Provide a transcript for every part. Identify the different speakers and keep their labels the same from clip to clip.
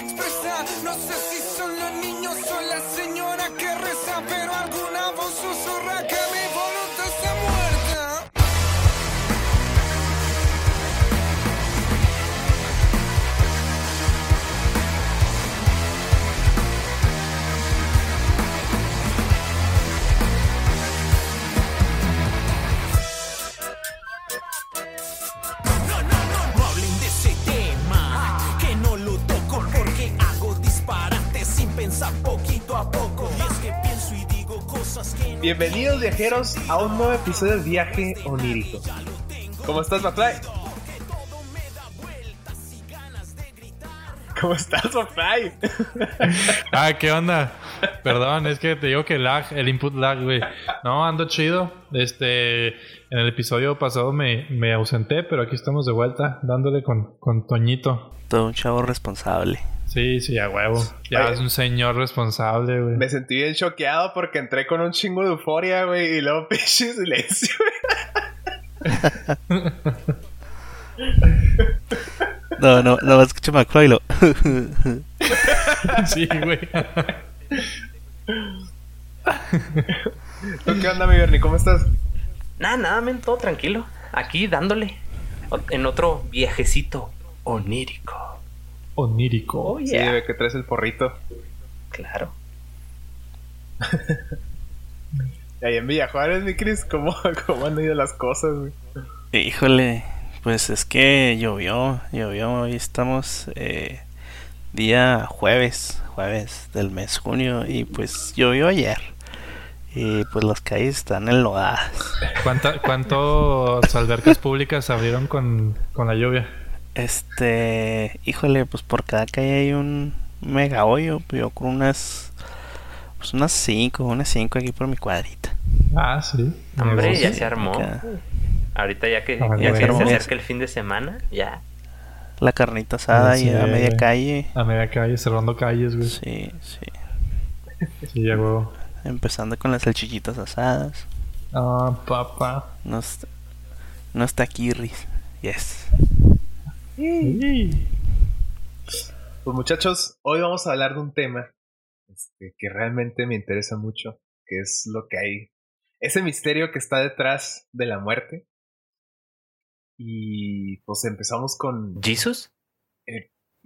Speaker 1: No sé si son los niños o la señora que reza, pero alguna
Speaker 2: Bienvenidos viajeros a un nuevo episodio de Viaje Onírico. ¿Cómo estás, McFly? ¿Cómo estás, McFly?
Speaker 3: Ah, ¿qué onda? Perdón, es que te digo que lag, el input lag, güey. No, ando chido. Este, en el episodio pasado me, me ausenté, pero aquí estamos de vuelta, dándole con, con Toñito.
Speaker 4: Todo un chavo responsable.
Speaker 3: Sí, sí, a huevo. Ya
Speaker 2: Oye.
Speaker 3: es un señor responsable, güey.
Speaker 2: Me sentí bien choqueado porque entré con un chingo de euforia, güey, y luego pinche silencio.
Speaker 4: No, no, no, escucha McFly y lo.
Speaker 3: Sí, güey.
Speaker 2: ¿Tú qué onda, mi Bernie? ¿Cómo estás?
Speaker 5: Nada, nada, men, todo tranquilo. Aquí dándole en otro viajecito onírico.
Speaker 3: Onírico.
Speaker 5: Oh,
Speaker 2: Sí,
Speaker 5: yeah.
Speaker 2: güey, que traes el porrito.
Speaker 5: Claro.
Speaker 2: Y ahí en Villa Juárez, mi Cris, ¿cómo, ¿cómo han ido las cosas, güey?
Speaker 4: Híjole, pues es que llovió, llovió. Hoy estamos eh, día jueves, jueves del mes junio, y pues llovió ayer. Y pues las calles están enlodadas.
Speaker 3: ¿Cuánta, ¿Cuántas albercas públicas abrieron con, con la lluvia?
Speaker 4: Este, híjole, pues por cada calle hay un mega hoyo. Yo con unas, pues unas 5, unas 5 aquí por mi cuadrita.
Speaker 3: Ah, sí.
Speaker 5: Hombre, ya se armó.
Speaker 4: Acá.
Speaker 5: Ahorita ya que,
Speaker 3: Ah,
Speaker 5: ya que se acerca el fin de semana, ya.
Speaker 4: La carnita asada
Speaker 3: Sí,
Speaker 4: y a media calle.
Speaker 3: A media calle, cerrando calles, güey.
Speaker 4: Sí, sí.
Speaker 3: Sí, ya huevo.
Speaker 4: Empezando con las salchichitas asadas.
Speaker 3: Ah, papá.
Speaker 4: Unos, unos taquirris. Yes.
Speaker 2: Pues muchachos, hoy vamos a hablar de un tema este, que realmente me interesa mucho, que es lo que hay, ese misterio que está detrás de la muerte. Y pues empezamos con,
Speaker 5: ¿Jesus?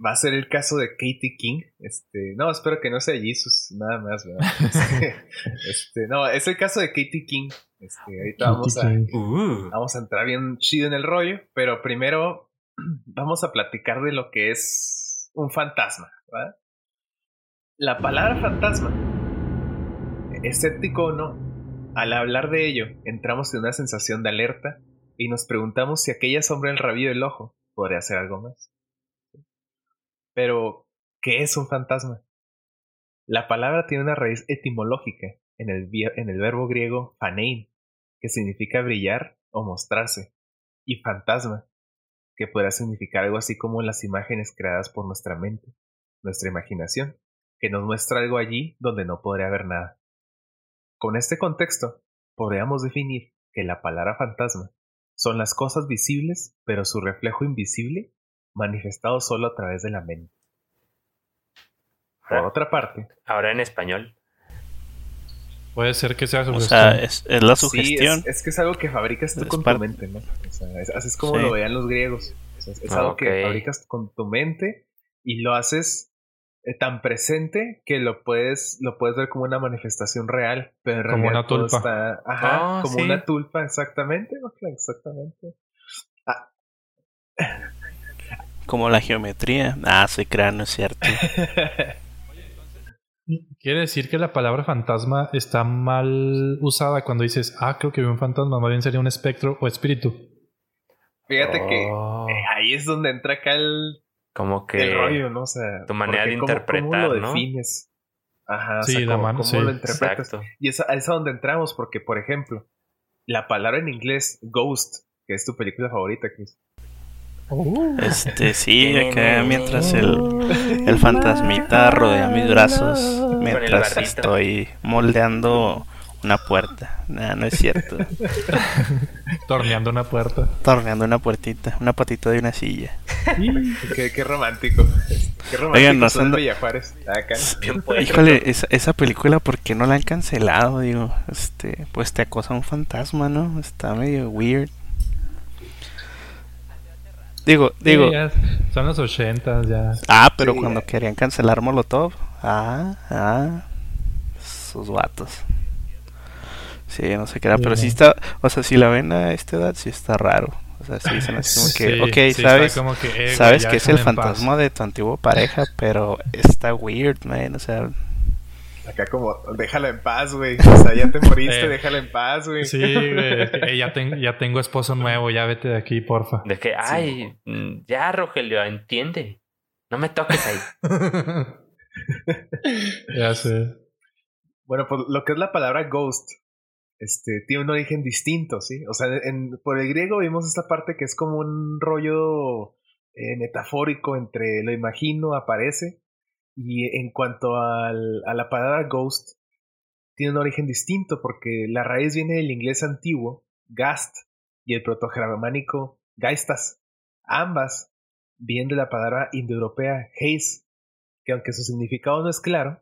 Speaker 2: va a ser el caso de Katie King. Este, no, espero que no sea Jesus, nada más, ¿verdad? Este, este, no, es el caso de Katie King. Este, ahorita vamos a.
Speaker 5: Uh,
Speaker 2: Vamos a entrar bien chido en el rollo, pero primero vamos a platicar de lo que es un fantasma. ¿verdad? La palabra fantasma, escéptico o no, al hablar de ello, entramos en una sensación de alerta y nos preguntamos si aquella sombra en el rabillo del ojo podría hacer algo más. Pero, ¿qué es un fantasma? La palabra tiene una raíz etimológica en el, en el verbo griego phanein, que significa brillar o mostrarse, y fantasma, que podrá significar algo así como las imágenes creadas por nuestra mente, nuestra imaginación, que nos muestra algo allí donde no podría haber nada. Con este contexto, podríamos definir que la palabra fantasma son las cosas visibles, pero su reflejo invisible, manifestado solo a través de la mente. Por otra parte,
Speaker 5: ahora en español.
Speaker 3: Puede ser que sea
Speaker 4: O
Speaker 3: sugestión.
Speaker 4: sea, es, es la
Speaker 2: Sí,
Speaker 4: sugestión.
Speaker 2: es, es que es algo que fabricas tú
Speaker 4: Es
Speaker 2: con
Speaker 4: parte-
Speaker 2: tu mente, ¿no? O sea, es- así es como
Speaker 4: Sí.
Speaker 2: lo veían los griegos. O sea, es es
Speaker 5: Ah,
Speaker 2: algo que fabricas con tu mente y lo haces eh, tan presente que lo puedes, lo puedes ver como una manifestación real, pero en
Speaker 3: Como
Speaker 2: realidad
Speaker 3: una tulpa.
Speaker 2: está- ajá,
Speaker 5: Ah,
Speaker 2: como
Speaker 5: sí.
Speaker 2: una tulpa, exactamente, exactamente.
Speaker 4: Como la geometría. Ah, soy cráneo, es cierto.
Speaker 3: Quiere decir que la palabra fantasma está mal usada cuando dices, ah, creo que vi un fantasma, más bien sería un espectro o espíritu.
Speaker 2: Fíjate que
Speaker 5: Oh,
Speaker 2: eh, ahí es donde entra acá el,
Speaker 5: como que.
Speaker 2: el rollo, ¿no? O sea,
Speaker 5: tu manera de
Speaker 2: ¿cómo-
Speaker 5: interpretar,
Speaker 2: ¿cómo lo
Speaker 5: ¿no?
Speaker 2: defines? Ajá, o
Speaker 3: Sí,
Speaker 2: sea,
Speaker 3: la
Speaker 2: ¿cómo,
Speaker 3: mano,
Speaker 2: cómo
Speaker 3: sí.
Speaker 2: lo interpretas?
Speaker 5: Exacto.
Speaker 2: Y es, a- es a donde entramos, porque, por ejemplo, la palabra en inglés, ghost, que es tu película favorita, Chris.
Speaker 4: Este, sí, acá mientras el, el fantasmita rodea mis brazos, mientras estoy moldeando Una puerta. Nah, no es cierto.
Speaker 3: Torneando una puerta.
Speaker 4: Torneando una puertita. Una patita de una silla.
Speaker 2: qué, qué romántico. Qué romántico.
Speaker 4: Oigan, no
Speaker 2: son.
Speaker 4: Híjole, esa, esa película, ¿por qué no la han cancelado? Digo, este, pues te acosa un fantasma, ¿no? Está medio weird. Digo, digo,
Speaker 3: Sí, ya son los ochentas ya.
Speaker 4: ah, pero
Speaker 2: Sí,
Speaker 4: cuando
Speaker 2: ya.
Speaker 4: querían cancelar Molotov, ah, ah, sus vatos. Sí, no sé qué era,
Speaker 3: Sí,
Speaker 4: pero sí está, o sea, si la ven a esta edad, sí está raro. O sea, sí dicen así como que,
Speaker 3: Sí,
Speaker 4: ok, sabes,
Speaker 3: como que, eh,
Speaker 4: sabes que es el
Speaker 3: en paz.
Speaker 4: fantasma de tu antigua pareja, pero está weird, man, o sea,
Speaker 2: Acá como, déjala en paz, güey. O sea, ya te moriste,
Speaker 3: Eh.
Speaker 2: déjala en paz, güey.
Speaker 3: Sí, güey. es que, eh, ya, ten- ya tengo esposo nuevo, ya vete de aquí, porfa.
Speaker 5: De que, ay, mm, ya, Rogelio, entiende. No me toques ahí.
Speaker 3: ya sé.
Speaker 2: Bueno, pues lo que es la palabra ghost, este, tiene un origen distinto, ¿sí? O sea, en, por el griego vimos esta parte que es como un rollo eh, metafórico entre lo imagino, aparece, y en cuanto al- a la palabra ghost, tiene un origen distinto porque la raíz viene del inglés antiguo, gast, y el protogermánico geistas. Ambas vienen de la palabra indoeuropea heis, que aunque su significado no es claro,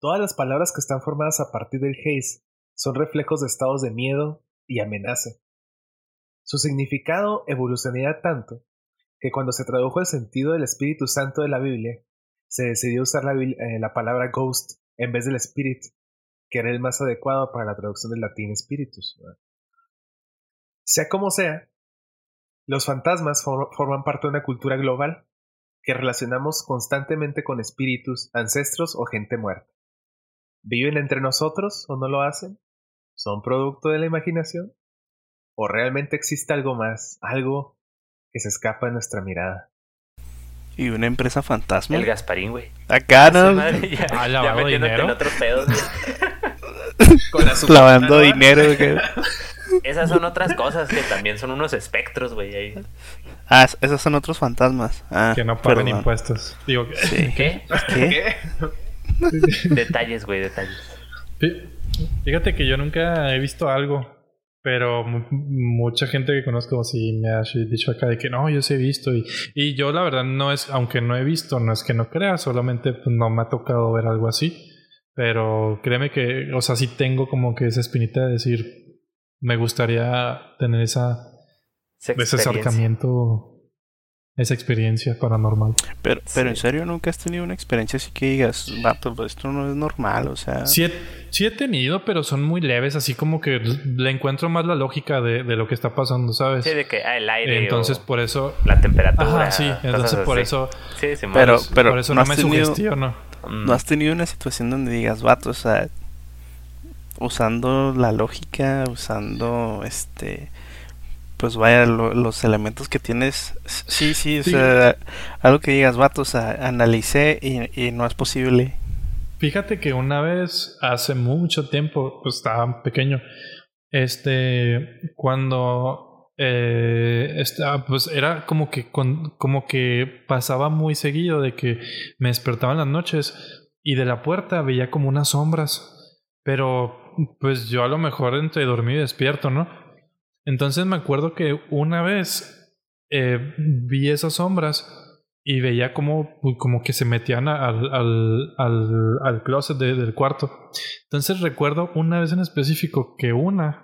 Speaker 2: Todas las palabras que están formadas a partir del haze son reflejos de estados de miedo y amenaza. Su significado evolucionaría tanto que cuando se tradujo el sentido del Espíritu Santo de la Biblia, se decidió usar eh, la palabra ghost en vez del spirit, que era el más adecuado para la traducción del latín spiritus. Sea como sea, los fantasmas for- forman parte de una cultura global que relacionamos constantemente con espíritus, ancestros o gente muerta. ¿Viven entre nosotros o no lo hacen? ¿Son producto de la imaginación? ¿O realmente existe algo más, algo que se escapa de nuestra mirada?
Speaker 4: Y una empresa fantasma.
Speaker 5: El Gasparín, güey.
Speaker 4: Acá, ¿no?
Speaker 5: madre, ya,
Speaker 3: Ah,
Speaker 5: ya metiéndote
Speaker 3: dinero.
Speaker 5: en otros pedos. güey.
Speaker 2: Con la
Speaker 4: Lavando
Speaker 2: supermano,
Speaker 4: dinero. que-
Speaker 5: Esas son otras cosas que también son unos espectros, güey. ahí.
Speaker 4: Ah, es- esos son otros fantasmas. Ah,
Speaker 3: Que no paguen
Speaker 4: perdón.
Speaker 3: impuestos. Digo, que-
Speaker 4: Sí.
Speaker 5: ¿Qué?
Speaker 4: ¿Qué?
Speaker 2: ¿Qué?
Speaker 5: Detalles, güey, detalles.
Speaker 3: Fí- Fíjate que yo nunca he visto algo, pero mu- mucha gente que conozco sí me ha dicho acá de que no, yo sí he visto y, y yo la verdad no es, aunque no he visto, no es que no crea, solamente pues, no me ha tocado ver algo así, pero créeme que, o sea, sí tengo como que esa espinita de decir, me gustaría tener esa, ese acercamiento, esa experiencia paranormal.
Speaker 4: Pero, pero en serio, nunca has tenido una experiencia así que digas, vato, pues esto no es normal, o sea.
Speaker 3: Sí he, sí he tenido, pero son muy leves, así como que le encuentro más la lógica de, de lo que está pasando, ¿sabes?
Speaker 5: Sí, de que ah, el aire
Speaker 3: Entonces,
Speaker 5: o
Speaker 3: por eso.
Speaker 5: la temperatura.
Speaker 3: Ajá, sí. Entonces, por eso.
Speaker 5: Sí, sí,
Speaker 4: Pero- pero
Speaker 3: por eso
Speaker 4: no
Speaker 3: no,
Speaker 4: has
Speaker 3: me
Speaker 4: tenido-
Speaker 3: sugestiono.
Speaker 5: Mm,
Speaker 4: ¿No has tenido una situación donde digas, vato, o sea, usando la lógica, usando este, pues vaya, lo- los elementos que tienes, sí, sí, o
Speaker 3: Sí.
Speaker 4: sea, algo que digas, vato, o sea, analicé y, y no es posible.
Speaker 3: Fíjate que una vez, hace mucho tiempo, pues estaba pequeño, este, cuando, eh, estaba, pues era como que, con- como que pasaba muy seguido de que me despertaba en las noches y de la puerta veía como unas sombras, pero pues yo a lo mejor entre dormido y despierto, ¿no? Entonces me acuerdo que una vez eh, vi esas sombras y veía como, como que se metían al, al, al, al closet de- del cuarto. Entonces recuerdo una vez en específico que una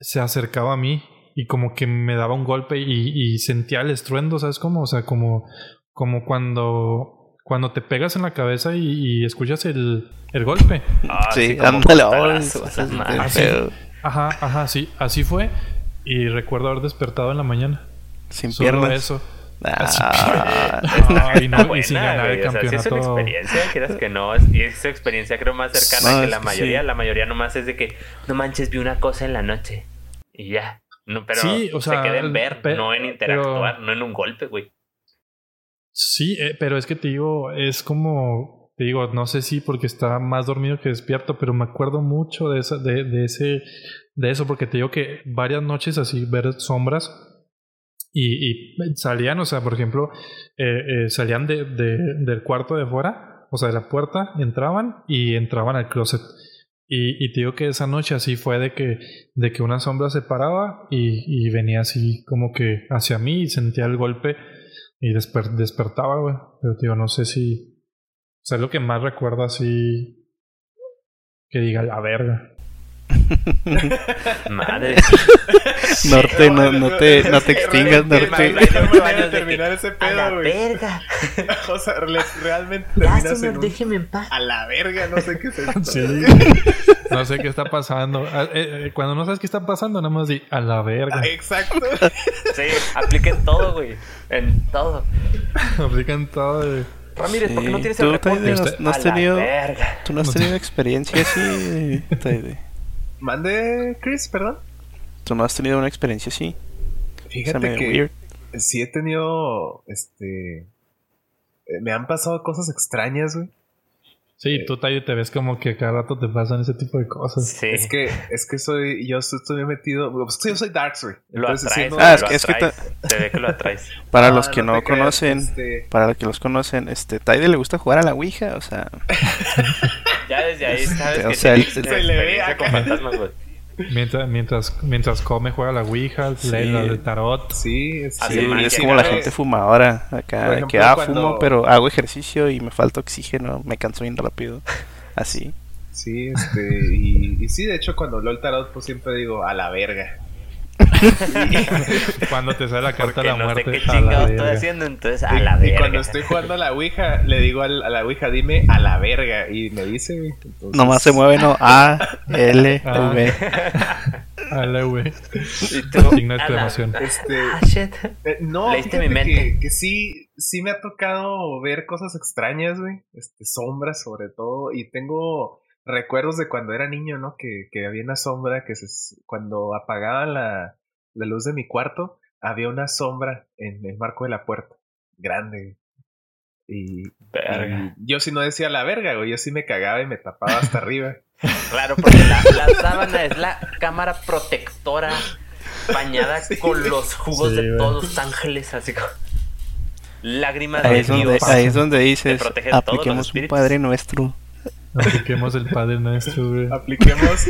Speaker 3: se acercaba a mí y como que me daba un golpe y, y sentía el estruendo, ¿sabes cómo? O sea, como, como cuando, cuando te pegas en la cabeza y, y escuchas el, el golpe.
Speaker 5: ah,
Speaker 4: sí, oh, sí
Speaker 5: madre.
Speaker 3: Ajá, ajá, sí, así fue. Y recuerdo haber despertado en la mañana.
Speaker 4: sin
Speaker 3: Solo
Speaker 4: piernas.
Speaker 3: eso.
Speaker 4: Ah,
Speaker 3: Ay, no,
Speaker 5: Buena,
Speaker 3: y sin ganar el
Speaker 5: güey, o sea, sí es una
Speaker 3: campeonato.
Speaker 5: experiencia, quieras que no. es- experiencia creo más cercana
Speaker 4: No,
Speaker 5: que la
Speaker 4: que
Speaker 5: mayoría.
Speaker 4: sí.
Speaker 5: La mayoría nomás es de que, no manches, vi una cosa en la noche. Y ya. No, pero
Speaker 3: Sí, o sea,
Speaker 5: se queda en ver, no en
Speaker 3: pero-
Speaker 5: interactuar, no en un golpe, güey.
Speaker 3: Sí, eh, pero es que te digo, es como, te digo, no sé si porque estaba más dormido que despierto, pero me acuerdo mucho de, esa, de, de ese, de eso, porque te digo que varias noches así ver sombras y, salían, o sea, por ejemplo, eh, eh, salían de, de- del cuarto de fuera, o sea, de la puerta, entraban y entraban al closet. Y, te digo que esa noche así fue de que, de que una sombra se paraba y, venía así como que hacia mí y sentía el golpe y desper- despertaba, güey. Pero tío, no sé si... O sea, es lo que más recuerdo así... Que diga la verga.
Speaker 5: Madre.
Speaker 4: Norte, no, no te, no te extingas, Norte.
Speaker 5: que-
Speaker 2: terminar ese
Speaker 5: A la
Speaker 2: pedo, güey.
Speaker 5: verga.
Speaker 2: O sea, re- realmente
Speaker 5: Ya, señor,
Speaker 2: un...
Speaker 5: déjeme en paz.
Speaker 2: A la verga, no sé qué es esto.
Speaker 3: Sí. No sé qué está pasando. Ah, eh, eh, cuando no sabes qué está pasando, nada más di a la verga.
Speaker 2: Ah, Exacto.
Speaker 5: Sí, apliquen todo, güey. En todo.
Speaker 3: Aplican todo. güey.
Speaker 5: Ramírez, ¿por qué no
Speaker 4: Sí,
Speaker 5: tienes
Speaker 4: tú,
Speaker 5: el reporte?
Speaker 4: Taide, no- no has
Speaker 5: A la
Speaker 4: tenido-
Speaker 5: verga.
Speaker 4: ¿Tú no has tenido experiencia así, Taide?
Speaker 2: Mande, Chris, perdón.
Speaker 4: ¿Tú no has tenido una experiencia así?
Speaker 2: Fíjate que
Speaker 4: weird.
Speaker 2: sí he tenido, este... eh, Me han pasado cosas extrañas, güey.
Speaker 3: Sí, tú Taide, te ves como que cada rato te pasan ese tipo de cosas.
Speaker 5: Sí.
Speaker 2: Es que, es que soy, yo estoy metido, pues yo soy Darks, güey.
Speaker 5: Lo
Speaker 2: sí,
Speaker 5: atraes.
Speaker 2: no-
Speaker 4: Ah, es
Speaker 5: lo
Speaker 4: que-.
Speaker 5: Se ve que lo atraes.
Speaker 4: Para
Speaker 2: Ah,
Speaker 4: los que
Speaker 2: no
Speaker 4: no,
Speaker 2: te creas,
Speaker 4: conocen,
Speaker 2: este-
Speaker 4: para los que los conocen, este, Taide le gusta jugar a la Ouija, o sea,
Speaker 5: Ya desde ahí sabes
Speaker 4: O
Speaker 5: que
Speaker 4: sea,
Speaker 5: tienes
Speaker 4: el-
Speaker 2: se le ve
Speaker 5: con fantasmas, güey.
Speaker 3: Mientras, mientras, mientras come, juega la Ouija,
Speaker 4: Sí.
Speaker 3: del tarot.
Speaker 2: Sí, es,
Speaker 4: sí, es como la gente fumadora acá,
Speaker 2: ejemplo,
Speaker 4: que ah,
Speaker 2: cuando-
Speaker 4: fumo, pero hago ejercicio y me falta oxígeno, me canso bien rápido, así.
Speaker 2: Sí, este, y, y sí, de hecho, cuando leo el tarot, pues siempre digo, a la verga.
Speaker 3: Cuando te sale la carta de
Speaker 5: Porque
Speaker 3: la
Speaker 5: no sé
Speaker 3: muerte,
Speaker 5: qué
Speaker 3: a la
Speaker 5: chingado estoy haciendo, entonces a
Speaker 2: Y-
Speaker 5: la
Speaker 2: y,
Speaker 5: verga.
Speaker 2: cuando estoy jugando a la Ouija, le digo al- a la Ouija, dime a la verga. Y me dice, güey. Entonces-
Speaker 4: Nomás se mueve, no, A, L,
Speaker 3: Ah.
Speaker 4: V.
Speaker 3: A la güey.
Speaker 5: Y tú,
Speaker 3: Signo de
Speaker 5: a la-
Speaker 3: exclamación.
Speaker 2: Este,
Speaker 5: Ah, shit.
Speaker 2: eh, no,
Speaker 5: Leíste mi mente.
Speaker 2: Que, que sí, sí me ha tocado ver cosas extrañas, güey. Este, sombras sobre todo. Y tengo recuerdos de cuando era niño, ¿no? Que, que había una sombra que se, cuando apagaban la, la luz de mi cuarto, había una sombra en el marco de la puerta. Grande. Y,
Speaker 5: Verga.
Speaker 2: y yo sí no decía la verga, güey. Yo sí me cagaba y me tapaba hasta arriba.
Speaker 5: Claro, porque la, la sábana es la cámara protectora bañada con los jugos
Speaker 3: Sí,
Speaker 5: de todos los ángeles, así como lágrimas
Speaker 4: Ahí
Speaker 5: de
Speaker 4: es donde,
Speaker 5: Dios.
Speaker 4: ahí es donde dices, apliquemos un. Padre Nuestro.
Speaker 3: Apliquemos el Padre Nuestro, güey.
Speaker 2: Apliquemos,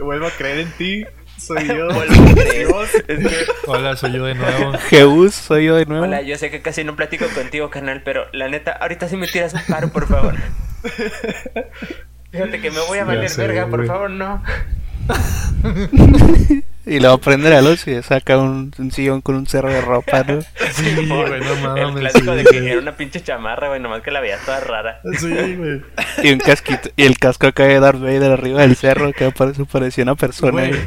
Speaker 2: vuelvo a creer en ti, soy yo.
Speaker 3: Hola, soy yo de nuevo.
Speaker 4: Jesús, soy yo de nuevo.
Speaker 5: hola, yo sé que casi no platico contigo, carnal, pero la neta, ahorita sí me tiras un paro, por favor. Fíjate que me voy a valer
Speaker 3: sé,
Speaker 5: verga, por favor, no.
Speaker 4: Y luego prende la luz y saca un, un sillón con un cerro de ropa, ¿no?
Speaker 3: Sí, güey, no
Speaker 5: El clásico
Speaker 3: sí,
Speaker 5: de que era una pinche chamarra, güey, nomás que la veía toda rara.
Speaker 3: Sí, güey.
Speaker 4: Y un casquito, y el casco acá de Darth Vader arriba del cerro que parece, parecía una persona.
Speaker 3: Güey,
Speaker 4: güey.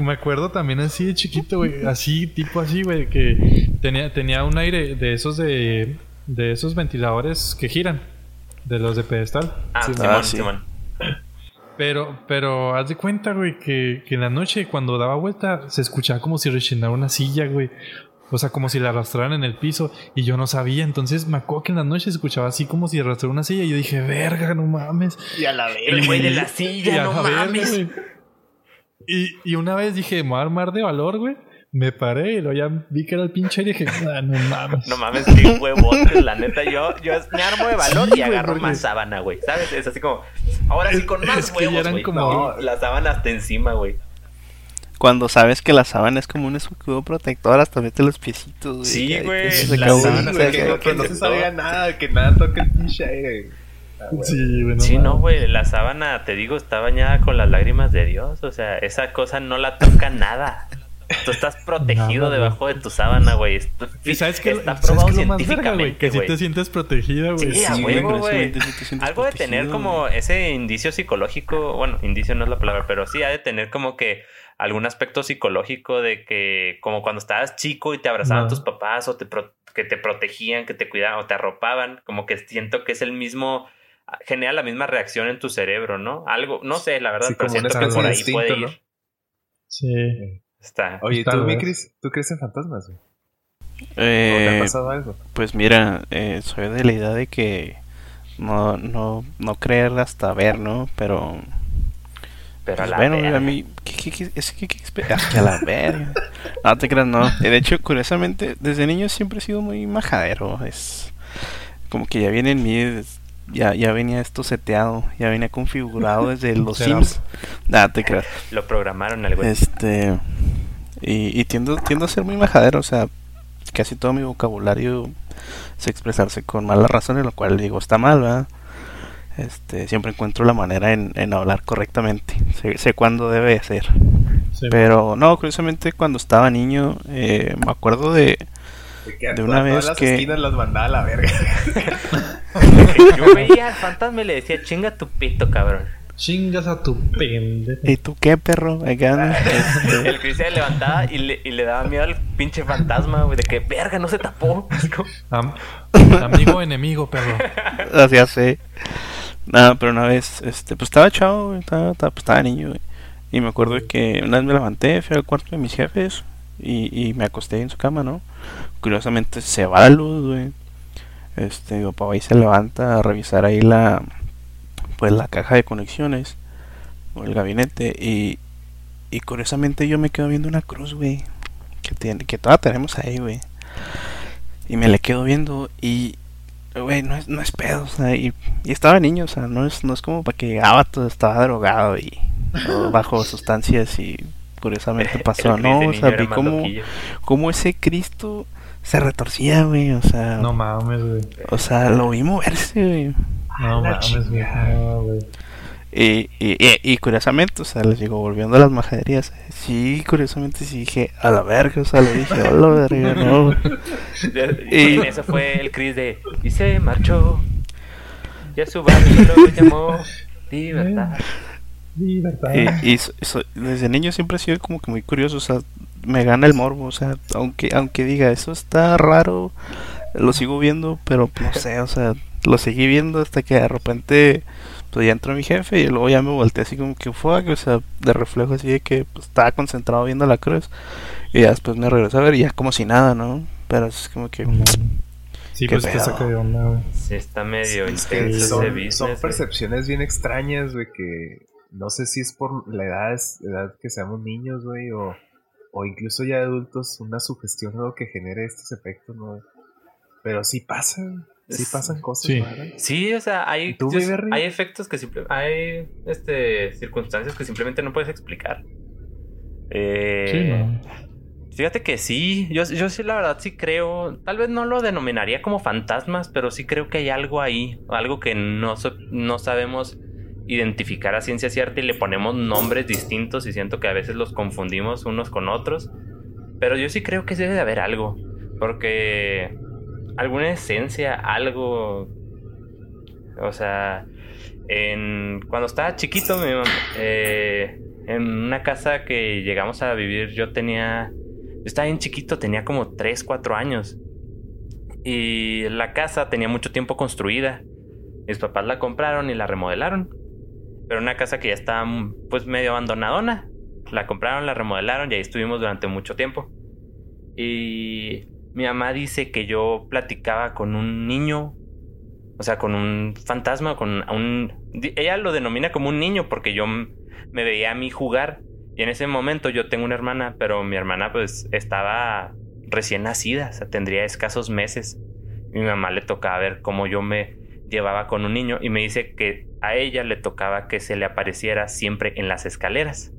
Speaker 3: me acuerdo también así de chiquito, güey. Así, tipo así, güey. Que tenía, tenía un aire de esos de. De esos ventiladores que giran. De los de pedestal.
Speaker 5: Ah,
Speaker 2: Sí,
Speaker 5: Simón,
Speaker 4: ah, sí.
Speaker 5: Simón.
Speaker 3: Pero, pero haz de cuenta, güey, que, que en la noche cuando daba vuelta se escuchaba como si rechinara una silla, güey. O sea, como si la arrastraran en el piso y yo no sabía. Entonces me acuerdo que en la noche se escuchaba así como si arrastrara una silla y yo dije, verga, no mames.
Speaker 2: Y a la.
Speaker 5: El güey de la silla, no mames.
Speaker 3: Y, y una vez dije, me voy a armar de valor, güey. Me paré y luego ya vi que era el pinche y dije, "Ah, no mames.
Speaker 5: No mames, qué huevotes, la neta. Yo, yo me armo de valor
Speaker 3: Sí,
Speaker 5: y agarro más sábana, güey. ¿Sabes? Es así como, ahora sí con más
Speaker 3: es que ya
Speaker 5: huevos,
Speaker 3: eran
Speaker 5: güey.
Speaker 3: como-
Speaker 5: No, la sábana hasta encima, güey.
Speaker 4: Cuando sabes que la sábana es como un escudo protector, hasta mete los piecitos. güey,
Speaker 5: Sí, güey, la sábana
Speaker 2: güey, que, no se salga nada, que nada toque el pinche aire. Ah, güey.
Speaker 3: Sí, güey, no
Speaker 5: Sí, no, güey, la sábana, te digo, está bañada con las lágrimas de Dios. O sea, esa cosa no la toca nada. Tú estás protegido
Speaker 3: Nada, güey.
Speaker 5: debajo de tu sábana, güey.
Speaker 3: Y sabes que,
Speaker 5: está
Speaker 3: ¿sabes
Speaker 5: probado
Speaker 3: qué es lo más verga, güey? Que si te sientes protegida, güey.
Speaker 5: Sí, a
Speaker 4: Sí,
Speaker 5: huevo,
Speaker 4: güey,
Speaker 5: Algo de tener como ese indicio psicológico, bueno, indicio no es la palabra, pero sí ha de tener como que algún aspecto psicológico de que como cuando estabas chico y te abrazaban
Speaker 3: No.
Speaker 5: tus papás o te pro- que te protegían, que te cuidaban o te arropaban, como que siento que es el mismo genera la misma reacción en tu cerebro, ¿no? Algo, no sé, la verdad,
Speaker 2: Sí,
Speaker 5: pero siento que por ahí
Speaker 2: instinto,
Speaker 5: puede
Speaker 2: ¿no?
Speaker 5: ir.
Speaker 3: Sí.
Speaker 5: Está.
Speaker 2: Oye, ¿tú, mi
Speaker 3: vez.
Speaker 2: Cris, ¿tú crees en fantasmas, güey? ¿O
Speaker 4: Eh,
Speaker 2: te ha pasado algo?
Speaker 4: Pues mira, eh, soy de la idea de que no, no, no creer hasta ver, ¿no? Pero,
Speaker 5: Pero a
Speaker 4: pues
Speaker 5: la
Speaker 4: bueno,
Speaker 5: verga.
Speaker 4: a mí, ¿qué, qué, qué, es que, ah, que a la verga. No te creas, no. De hecho, curiosamente, desde niño siempre he sido muy majadero. Es como que ya viene en mí ya, ya venía esto seteado, ya venía configurado desde los. Sims. Nada, te creas.
Speaker 5: Lo programaron güey.
Speaker 4: Este. Y, y tiendo, tiendo a ser muy majadero, o sea, casi todo mi vocabulario es expresarse con malas razones, lo cual digo está mal, ¿verdad? Este, siempre encuentro la manera en, en hablar correctamente. Sé, sé cuándo debe ser.
Speaker 3: Sí,
Speaker 4: Pero no, curiosamente cuando estaba niño, eh, me acuerdo de... De una vez
Speaker 2: todas las
Speaker 4: que-
Speaker 2: esquinas las mandaba a la verga.
Speaker 5: Yo veía al fantasma y le decía, chinga tu pito, cabrón.
Speaker 3: Chingas a tu pendejo.
Speaker 4: ¿Y tú qué, perro? Acá. Este,
Speaker 5: El Chris se levantaba y le, y le daba miedo al pinche fantasma, güey, de que verga, no se tapó.
Speaker 3: Am- amigo enemigo, perro.
Speaker 4: Así hace. Nada, pero una vez, este, pues estaba chavo, güey, estaba, estaba, pues, estaba niño, güey. Y me acuerdo que una vez me levanté, fui al cuarto de mis jefes y, y me acosté en su cama, ¿no? Curiosamente se va la luz, güey. Este, mi papá ahí se levanta a revisar ahí la, pues la caja de conexiones o el gabinete y, y curiosamente yo me quedo viendo una cruz, güey, que tiene, que todavía tenemos ahí, güey. Y me le quedo viendo y Güey, no es, no es pedo, o sea, y, y estaba niño, o sea, no es, no es como para que llegaba todo, estaba drogado y bajo sustancias y curiosamente pasó, ¿no? O sea, vi cómo, cómo ese Cristo se retorcía, güey, o sea,
Speaker 3: No mames, güey.
Speaker 4: o sea, lo vi moverse, güey.
Speaker 3: No
Speaker 2: la
Speaker 3: mames, güey. No, güey.
Speaker 4: Y, y, y, y curiosamente, o sea, les digo, volviendo a las majaderías, sí, curiosamente sí dije, a la verga, o sea, le dije, a la verga, no, güey.
Speaker 5: Y eso fue el Chris de y se marchó. Ya su barrio lo llamó Libertad.
Speaker 3: Libertad.
Speaker 4: Y, y so- so- desde niño siempre he sido como que muy curioso, o sea, me gana el morbo, o sea, aunque aunque diga eso está raro, lo sigo viendo, pero no sé, o sea, lo seguí viendo hasta que de repente pues ya entró mi jefe y luego ya me volteé así como que fuck, o sea, de reflejo así de que pues, estaba concentrado viendo la cruz y ya después me regresé a ver y ya como si nada, ¿no? Pero es como que.
Speaker 3: Sí, pues te saca de onda, güey.
Speaker 5: Sí, está medio ese
Speaker 2: son,
Speaker 5: business.
Speaker 2: son
Speaker 5: güey.
Speaker 2: percepciones bien extrañas, güey, que no sé si es por la edad, es- edad que seamos niños, güey, o, o incluso ya adultos, una sugestión o algo que genere estos efectos, ¿no? Pero sí pasan, sí pasan cosas
Speaker 5: Sí. Sí, o sea, hay,
Speaker 2: ¿Y tú,
Speaker 5: hay efectos que simple, hay este, circunstancias que simplemente no puedes explicar. Eh,
Speaker 3: Sí, no.
Speaker 5: Fíjate que sí, yo, yo sí la verdad sí creo, tal vez no lo denominaría como fantasmas, pero sí creo que hay algo ahí, algo que no, no sabemos identificar a ciencia cierta y le ponemos nombres distintos y siento que a veces los confundimos unos con otros, pero yo sí creo que debe de haber algo, porque alguna esencia, algo, o sea, en, cuando estaba chiquito, mi eh, en una casa que llegamos a vivir, yo tenía, yo estaba bien chiquito, tenía como 3, 4 años. Y la casa tenía mucho tiempo construida. Mis papás la compraron y la remodelaron. Pero una casa que ya estaba mm, pues medio abandonadona. La compraron, la remodelaron y ahí estuvimos durante mucho tiempo. Y mi mamá dice que yo platicaba con un niño o sea, con un fantasma, con un... Ella lo denomina como un niño porque yo me veía a mí jugar. Y en ese momento yo tengo una hermana, pero mi hermana pues estaba recién nacida, o sea, tendría escasos meses. Mi mamá le tocaba ver cómo yo me llevaba con un niño y me dice que a ella le tocaba que se le apareciera siempre en las escaleras.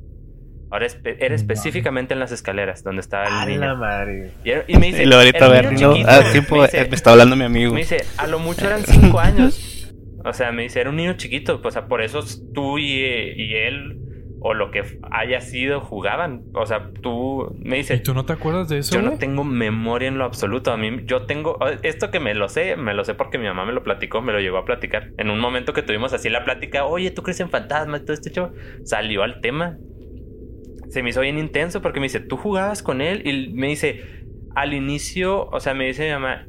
Speaker 5: Ahora espe- era específicamente en las escaleras donde estaba
Speaker 2: A
Speaker 5: el
Speaker 2: la
Speaker 5: niño.
Speaker 2: madre.
Speaker 5: Y, era- y me dice,
Speaker 4: y ahorita
Speaker 5: "El
Speaker 4: ver,
Speaker 5: niño
Speaker 4: no,
Speaker 5: chiquito",
Speaker 4: ah, tiempo,
Speaker 5: me dice-
Speaker 4: eh, me está hablando mi amigo.
Speaker 5: me dice, a lo mucho eran cinco años. O sea, me dice, era un niño chiquito. O sea, por eso tú y, y él, o lo que haya sido, jugaban. O sea, tú, me
Speaker 3: ¿Y
Speaker 5: dice,
Speaker 3: tú no te acuerdas de eso,
Speaker 5: yo no tengo memoria en lo absoluto. A mí, yo tengo, esto que me lo sé, me lo sé porque mi mamá me lo platicó, me lo llegó a platicar. En un momento que tuvimos así la plática, oye, ¿tú crees en fantasmas? y Todo este chavo salió al tema. Se me hizo bien intenso porque me dice, tú jugabas con él y me dice, al inicio, o sea, me dice mi mamá,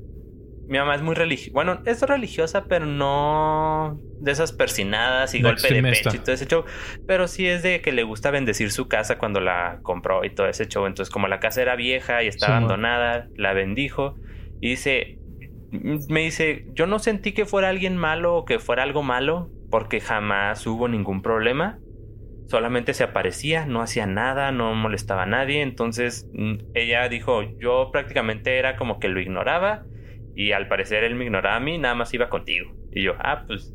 Speaker 5: mi mamá es muy religiosa, bueno, es religiosa, pero no de esas persinadas y
Speaker 3: No
Speaker 5: golpe de pecho y todo ese show, pero sí es de que le gusta bendecir su casa cuando la compró y todo ese show. Entonces, como la casa era vieja y estaba
Speaker 3: Sí,
Speaker 5: abandonada, la bendijo y dice, me dice, yo no sentí que fuera alguien malo o que fuera algo malo porque jamás hubo ningún problema. Solamente se aparecía, no hacía nada, no molestaba a nadie. Entonces mm, ella dijo, yo prácticamente era como que lo ignoraba y al parecer él me ignoraba a mí, nada más iba contigo. Y yo, ah, pues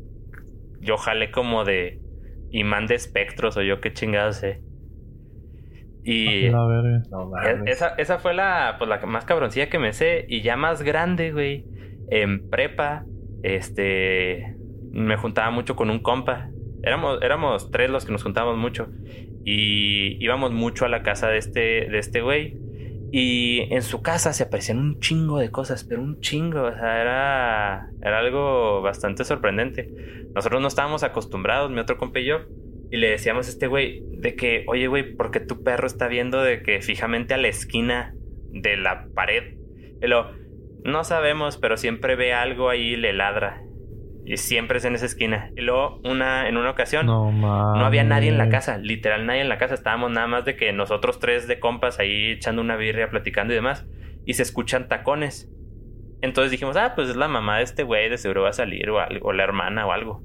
Speaker 5: yo jalé como de imán de espectros o yo qué chingados sé. Y
Speaker 3: verga.
Speaker 2: No
Speaker 5: e- esa, esa fue la, pues, la más cabroncilla que me sé. Y ya más grande, güey. En prepa, este. Me juntaba mucho con un compa. Éramos, éramos tres los que nos juntábamos mucho. Y íbamos mucho a la casa de este, de este güey. Y en su casa se aparecían un chingo de cosas, pero un chingo. O sea, era, era algo bastante sorprendente. Nosotros no estábamos acostumbrados, mi otro compa y yo. Y le decíamos a este güey de que, oye, güey, ¿por qué tu perro está viendo de que fijamente a la esquina de la pared? Y lo, no sabemos, pero siempre ve algo ahí y le ladra. Y siempre es en esa esquina. Y luego, una, en una ocasión,
Speaker 3: No
Speaker 5: había nadie en la casa, literal nadie en la casa. Estábamos nada más de que nosotros tres de compas ahí echando una birria, platicando y demás. Y se escuchan tacones. Entonces dijimos, ah, pues es la mamá de este güey, de seguro va a salir o algo, o la hermana o algo.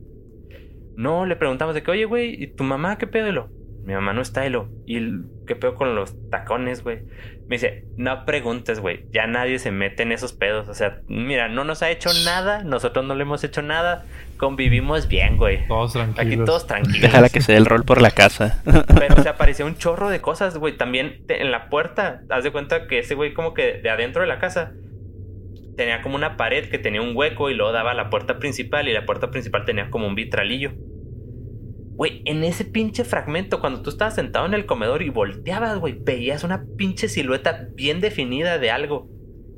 Speaker 5: No, le preguntamos de que, oye, güey, ¿y tu mamá qué pedo? Mi mamá no está, y lo, ¿y qué pedo con los tacones, güey? Me dice, no preguntes, güey, ya nadie se mete en esos pedos. O sea, mira, no nos ha hecho nada, nosotros no le hemos hecho nada, convivimos bien, güey.
Speaker 3: Todos tranquilos.
Speaker 5: Aquí todos tranquilos.
Speaker 4: Déjala que se dé el rol por la casa.
Speaker 5: Pero se apareció un chorro de cosas, güey. También te- en la puerta, haz de cuenta que ese güey como que de adentro de la casa tenía como una pared que tenía un hueco y luego daba a la puerta principal y la puerta principal tenía como un vitralillo. Güey, en ese pinche fragmento, cuando tú estabas sentado en el comedor y volteabas, güey, veías una pinche silueta bien definida de algo.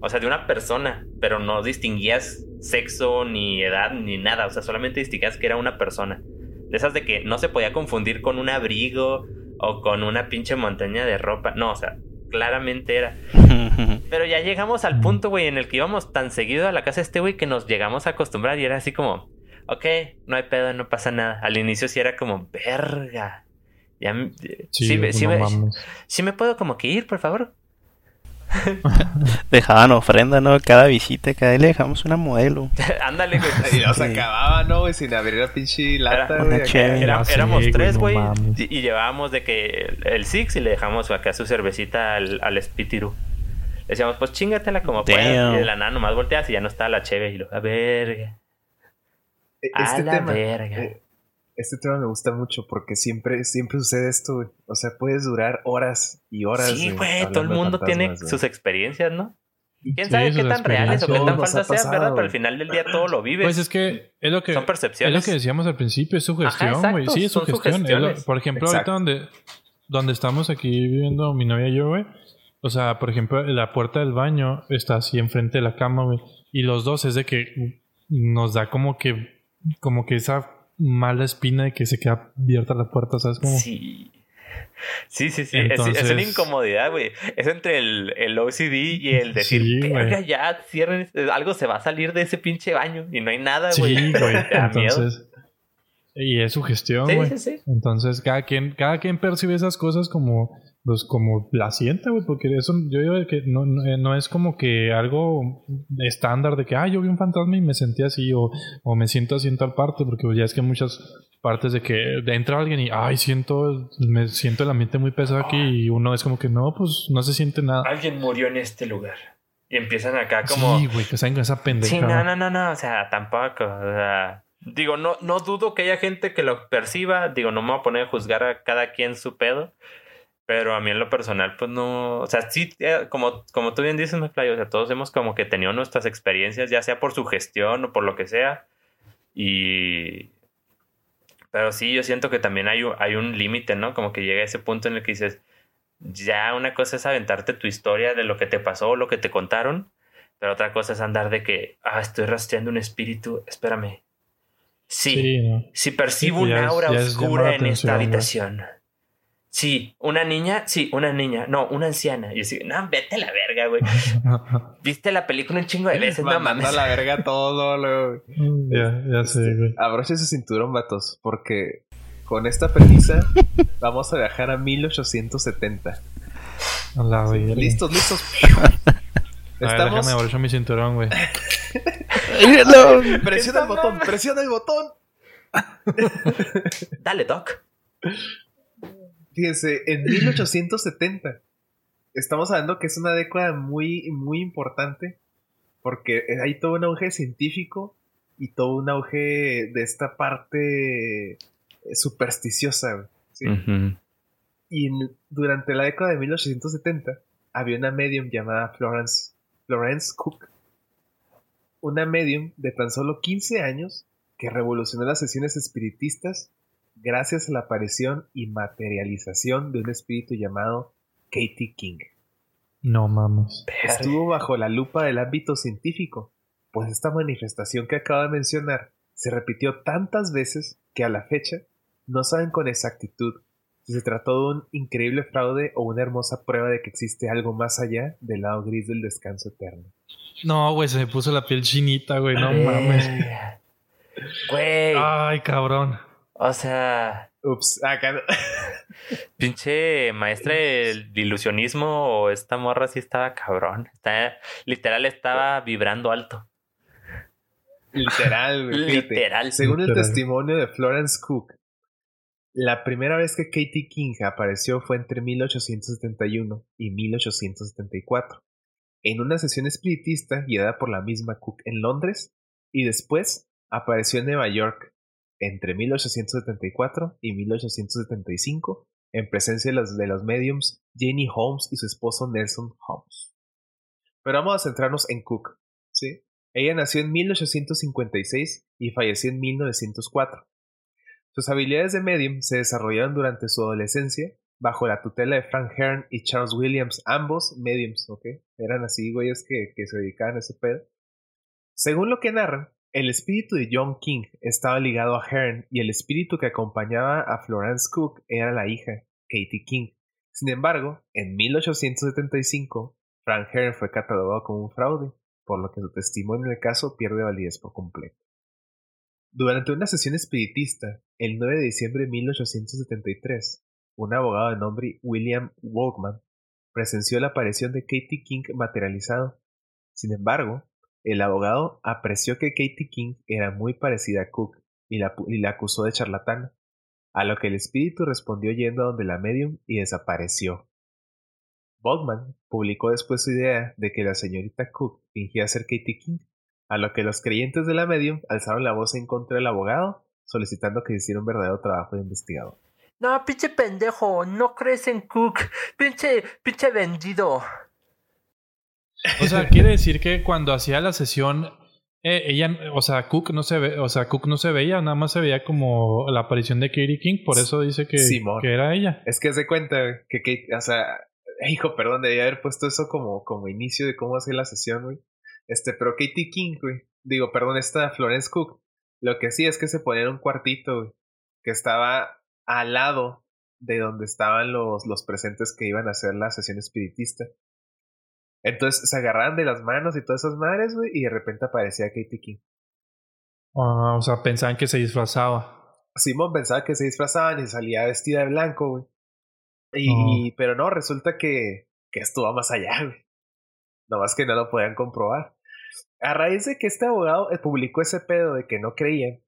Speaker 5: O sea, de una persona, pero no distinguías sexo, ni edad, ni nada. O sea, solamente distinguías que era una persona. De esas de que no se podía confundir con un abrigo o con una pinche montaña de ropa. No, o sea, claramente era. Pero ya llegamos al punto, güey, en el que íbamos tan seguido a la casa de este güey que nos llegamos a acostumbrar y era así como, ok, no hay pedo, no pasa nada. Al inicio sí era como, verga. Ya, me-
Speaker 3: Sí,
Speaker 5: sí, me-
Speaker 3: pues,
Speaker 5: sí
Speaker 3: no
Speaker 5: me, sí me puedo como que ir, por favor.
Speaker 4: Dejaban ofrenda, ¿no? Cada visita, cada día le dejamos una modelo.
Speaker 5: Ándale, güey.
Speaker 2: Y nos
Speaker 4: Sí.
Speaker 2: acababa, ¿no, güey? Sin abrir la pinche lata,
Speaker 5: Era-
Speaker 2: güey.
Speaker 4: Chévere.
Speaker 5: Era-
Speaker 3: Ah,
Speaker 5: éramos tres, güey. y, y llevábamos de que el, el Six y le dejamos acá su cervecita al, al Spitiru. Le decíamos, pues chingatela como puedas. Y de la nada nomás volteas y ya no está la cheve. Y lo, a verga.
Speaker 2: E-
Speaker 5: A
Speaker 2: Este
Speaker 5: la
Speaker 2: tema,
Speaker 5: verga.
Speaker 2: eh, este tema me gusta mucho porque siempre, siempre sucede esto, güey. O sea, puedes durar horas y horas.
Speaker 5: Sí, güey, todo el mundo tiene
Speaker 2: güey.
Speaker 5: sus experiencias, ¿no? ¿Quién
Speaker 3: Sí,
Speaker 5: sabe qué tan reales o qué tan falsas sean, verdad? Pero al final del día todo lo vives.
Speaker 3: Pues es que es lo que
Speaker 5: Son
Speaker 3: es
Speaker 5: percepciones.
Speaker 3: lo que decíamos al principio, es sugestión, güey. Sí, es sugestión. Es por ejemplo,
Speaker 2: Exacto.
Speaker 3: ahorita donde, donde estamos aquí viviendo mi novia y yo, güey. O sea, por ejemplo, la puerta del baño está así enfrente de la cama, güey. Y los dos es de que nos da como que, como que esa mala espina de que se queda abierta la puerta, ¿sabes? Como,
Speaker 5: Sí. Sí, sí, sí. Es- una incomodidad, güey. Es entre el, el OCD y el decir,
Speaker 3: Sí, güey.
Speaker 5: ya, cierren, algo se va a salir de ese pinche baño y no hay nada,
Speaker 3: Sí,
Speaker 5: güey.
Speaker 3: güey.
Speaker 5: Da miedo.
Speaker 3: Entonces, y es sugestión,
Speaker 5: Sí,
Speaker 3: güey.
Speaker 5: sí, sí.
Speaker 3: Entonces, cada quien, cada quien percibe esas cosas como, pues, como la siente, güey, porque eso, yo digo que no, no, eh, no es como que algo estándar de que, ah, yo vi un fantasma y me sentí así, o, o me siento así en tal parte, porque ya es que hay muchas partes de que de entra alguien y, ay, siento, me siento el ambiente muy pesado aquí, y uno es como que, no, pues, no se siente nada.
Speaker 5: Alguien murió en este lugar. Y empiezan acá como...
Speaker 3: Sí, güey, que saben con esa pendeja.
Speaker 5: Sí, no, no, no, no, o sea, tampoco, o sea, digo, no, no dudo que haya gente que lo perciba, digo, no me voy a poner a juzgar a cada quien su pedo, pero a mí en lo personal, pues no, o sea, sí, eh, como, como tú bien dices, McFly, o sea, todos hemos como que tenido nuestras experiencias, ya sea por su gestión o por lo que sea, y... Pero sí, yo siento que también hay, un- hay un límite, ¿no? Como que llega ese punto en el que dices, ya una cosa es aventarte tu historia de lo que te pasó o lo que te contaron, pero otra cosa es andar de que, ah, estoy rastreando un espíritu, espérame. Sí,
Speaker 3: Sí, no.
Speaker 5: si percibo
Speaker 3: Sí,
Speaker 5: un
Speaker 3: ya es-
Speaker 5: aura
Speaker 3: es
Speaker 5: oscura en esta
Speaker 3: atención,
Speaker 5: habitación. Sí, una niña, sí, una niña, no, una anciana. Y así, no, vete a la verga, güey. Viste la película un chingo de veces, no mames.
Speaker 2: a la verga todo, luego.
Speaker 3: ya, ya sé, güey.
Speaker 2: Abrochen su cinturón, vatos, porque con esta premisa vamos a viajar a 1870.
Speaker 3: A la verga.
Speaker 2: Listos, listos.
Speaker 3: A ver,
Speaker 2: Estamos.
Speaker 3: déjame abrochar mi cinturón, güey.
Speaker 2: Presiona el botón, presiona el botón.
Speaker 5: Dale, Doc.
Speaker 2: Fíjense, en 1870. Estamos hablando que es una década muy, muy importante. Porque hay todo un auge científico y todo un auge de esta parte eh, supersticiosa. ¿sí? Y durante la década de 1870 había una medium llamada Florence, Florence Cook. Una medium de tan solo 15 años que revolucionó las sesiones espiritistas gracias a la aparición y materialización de un espíritu llamado Katie King.
Speaker 3: No mames.
Speaker 2: Estuvo bajo la lupa del ámbito científico, pues esta manifestación que acabo de mencionar se repitió tantas veces que a la fecha no saben con exactitud si se trató de un increíble fraude o una hermosa prueba de que existe algo más allá del lado gris del descanso eterno.
Speaker 3: No, güey, se me puso la piel chinita, güey. No
Speaker 5: Eh,
Speaker 3: mames.
Speaker 5: Güey.
Speaker 3: Ay, cabrón.
Speaker 5: O sea,
Speaker 2: Ups, acá no.
Speaker 5: pinche maestra del ilusionismo o esta morra sí estaba cabrón. Está, literal estaba vibrando alto.
Speaker 2: Literal, güey.
Speaker 5: Literal.
Speaker 2: Según el testimonio de Florence Cook, la primera vez que Katie King apareció fue entre 1871 y 1874, en una sesión espiritista guiada por la misma Cook en Londres, y después apareció en Nueva York entre 1874 y 1875, en presencia de los, de los mediums Janie Holmes y su esposo Nelson Holmes. Pero vamos a centrarnos en Cook, ¿sí? Ella nació en 1856 y falleció en 1904. Sus habilidades de medium se desarrollaron durante su adolescencia bajo la tutela de Frank Hearn y Charles Williams, ambos mediums, ¿ok? Eran así güeyes que, que se dedicaban a ese pedo. Según lo que narran, el espíritu de John King estaba ligado a Hearn y el espíritu que acompañaba a Florence Cook era la hija, Katie King. Sin embargo, en 1875, Frank Hearn fue catalogado como un fraude, por lo que su testimonio en el caso pierde validez por completo. Durante una sesión espiritista, el 9 de diciembre de 1873, un abogado de nombre William Walkman presenció la aparición de Katie King materializado. Sin embargo, el abogado apreció que Katie King era muy parecida a Cook y la, acusó de charlatana, a lo que el espíritu respondió yendo a donde la medium y desapareció. Bogman publicó después su idea de que la señorita Cook fingía ser Katie King, a lo que los creyentes de la medium alzaron la voz en contra del abogado, solicitando que hiciera un verdadero trabajo de investigador.
Speaker 5: No, pinche pendejo, no crees en Cook. Pinche, pinche vendido.
Speaker 3: O sea, quiere decir que cuando hacía la sesión, eh, ella, o sea, Cook no se ve, o sea, Cook no se veía, nada más se veía como la aparición de Katie King, por eso dice que,
Speaker 2: Simón.
Speaker 3: que era ella.
Speaker 2: Es que se cuenta que Kate, o sea, hijo, perdón, debía haber puesto eso como, como inicio de cómo hacer la sesión, güey. Este, pero Katie King, güey, digo, perdón, esta Florence Cook, lo que sí es que se ponía en un cuartito, güey, que estaba al lado de donde estaban los, los presentes que iban a hacer la sesión espiritista. Entonces se agarraban de las manos y todas esas madres, güey, y de repente aparecía Katie King.
Speaker 3: Ah, o sea, pensaban que se disfrazaba.
Speaker 2: Simón pensaba que se disfrazaban y salía vestida de blanco, güey. Y, pero no, resulta que, que esto va más allá, güey. Nomás que no lo podían comprobar. A raíz de que este abogado eh, publicó ese pedo de que no creían,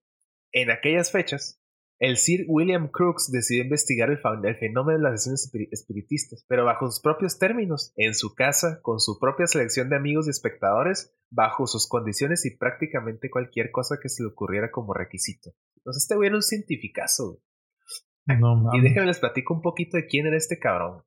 Speaker 2: en aquellas fechas, el Sir William Crookes decidió investigar el, fenómeno de las sesiones espiri- espiritistas, pero bajo sus propios términos, en su casa, con su propia selección de amigos y espectadores, bajo sus condiciones y prácticamente cualquier cosa que se le ocurriera como requisito. Entonces este güey era un cientificazo.
Speaker 3: No
Speaker 2: Y déjenme les platico un poquito de quién era este cabrón.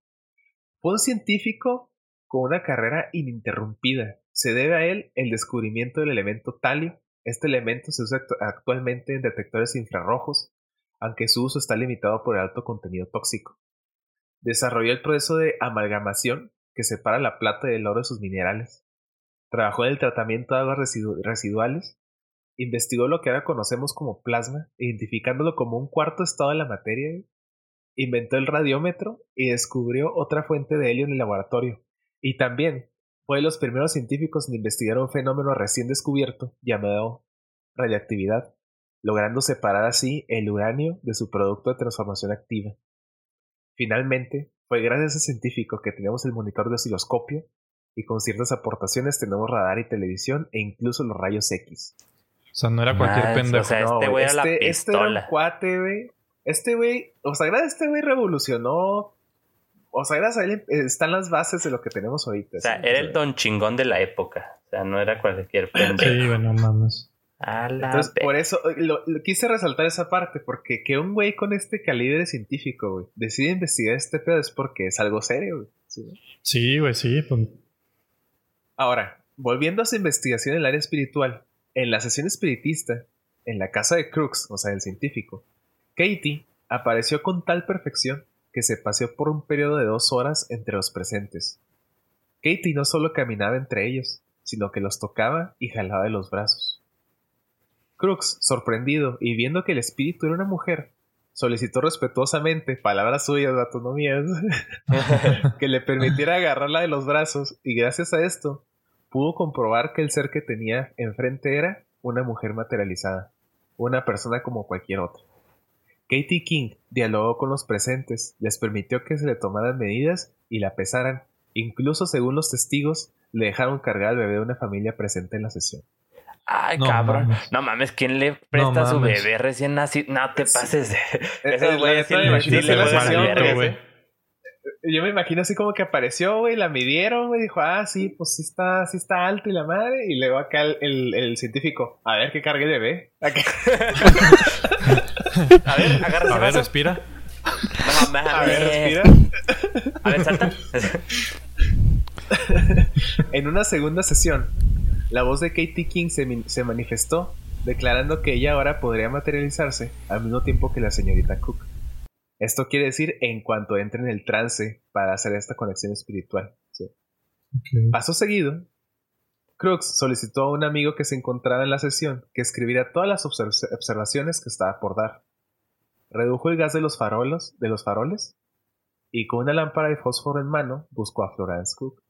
Speaker 2: Fue un científico con una carrera ininterrumpida. Se debe a él el descubrimiento del elemento talio. Este elemento se usa actu- actualmente en detectores infrarrojos, aunque su uso está limitado por el alto contenido tóxico. Desarrolló el proceso de amalgamación que separa la plata del oro de sus minerales. Trabajó en el tratamiento de aguas residu- residuales. Investigó lo que ahora conocemos como plasma, identificándolo como un cuarto estado de la materia. Inventó el radiómetro y descubrió otra fuente de helio en el laboratorio. Y también fue de los primeros científicos en investigar un fenómeno recién descubierto llamado radiactividad, logrando separar así el uranio de su producto de transformación activa. Finalmente, fue gracias a ese científico que tenemos el monitor de osciloscopio y con ciertas aportaciones tenemos radar y televisión e incluso los rayos X.
Speaker 3: O sea, no era cualquier pendejo.
Speaker 5: o sea,
Speaker 2: No,
Speaker 5: este güey era la
Speaker 2: este, este era un
Speaker 5: pistola.
Speaker 2: cuate, güey. Este güey, o sea, gracias a este güey revolucionó. O sea, gracias a él están las bases de lo que tenemos ahorita.
Speaker 5: O sea,
Speaker 2: ¿sí?
Speaker 5: era el don chingón de la época. O sea, no era cualquier pendejo.
Speaker 3: Sí, güey, no mames.
Speaker 5: A la
Speaker 2: Entonces, por eso eh, lo, lo- quise resaltar esa parte, porque que un güey con este calibre científico, güey, decide investigar este pedo es porque es algo serio, güey. ¿sí?
Speaker 3: Sí, güey, sí. pues,
Speaker 2: Ahora, volviendo a su investigación en el área espiritual, en la sesión espiritista, en la casa de Crooks, o sea, el científico, Katie apareció con tal perfección que se paseó por un periodo de dos horas entre los presentes. Katie no solo caminaba entre ellos, sino que los tocaba y jalaba de los brazos. Crooks, sorprendido y viendo que el espíritu era una mujer, solicitó respetuosamente, palabras suyas, vato, no mías, que le permitiera agarrarla de los brazos y gracias a esto pudo comprobar que el ser que tenía enfrente era una mujer materializada, una persona como cualquier otra. Katie King dialogó con los presentes, les permitió que se le tomaran medidas y la pesaran, incluso según los testigos, le dejaron cargar al bebé de una familia presente en la sesión.
Speaker 5: Ay,
Speaker 3: No
Speaker 5: cabrón.
Speaker 3: mames.
Speaker 5: No mames, ¿quién le presta a su bebé recién nacido? No te pases de. Esos güeyes
Speaker 2: güey. Yo me imagino así como que apareció, güey, la midieron, güey, dijo, ah, sí, pues sí está, sí está alto y la madre, y luego acá el, el- el científico, a ver que cargue el bebé. Acá.
Speaker 5: A ver, agarra
Speaker 3: A ver,
Speaker 5: vaso.
Speaker 3: respira.
Speaker 5: No mames.
Speaker 2: A ver, respira.
Speaker 5: A ver, salta.
Speaker 2: En una segunda sesión, la voz de Katie King se, manifestó, declarando que ella ahora podría materializarse al mismo tiempo que la señorita Cook. Esto quiere decir en cuanto entre en el trance para hacer esta conexión espiritual. ¿sí? Paso seguido, Crooks solicitó a un amigo que se encontraba en la sesión que escribiera todas las observ- observaciones que estaba por dar. Redujo el gas de los farolos, de los faroles, y con una lámpara de fósforo en mano buscó a Florence Cook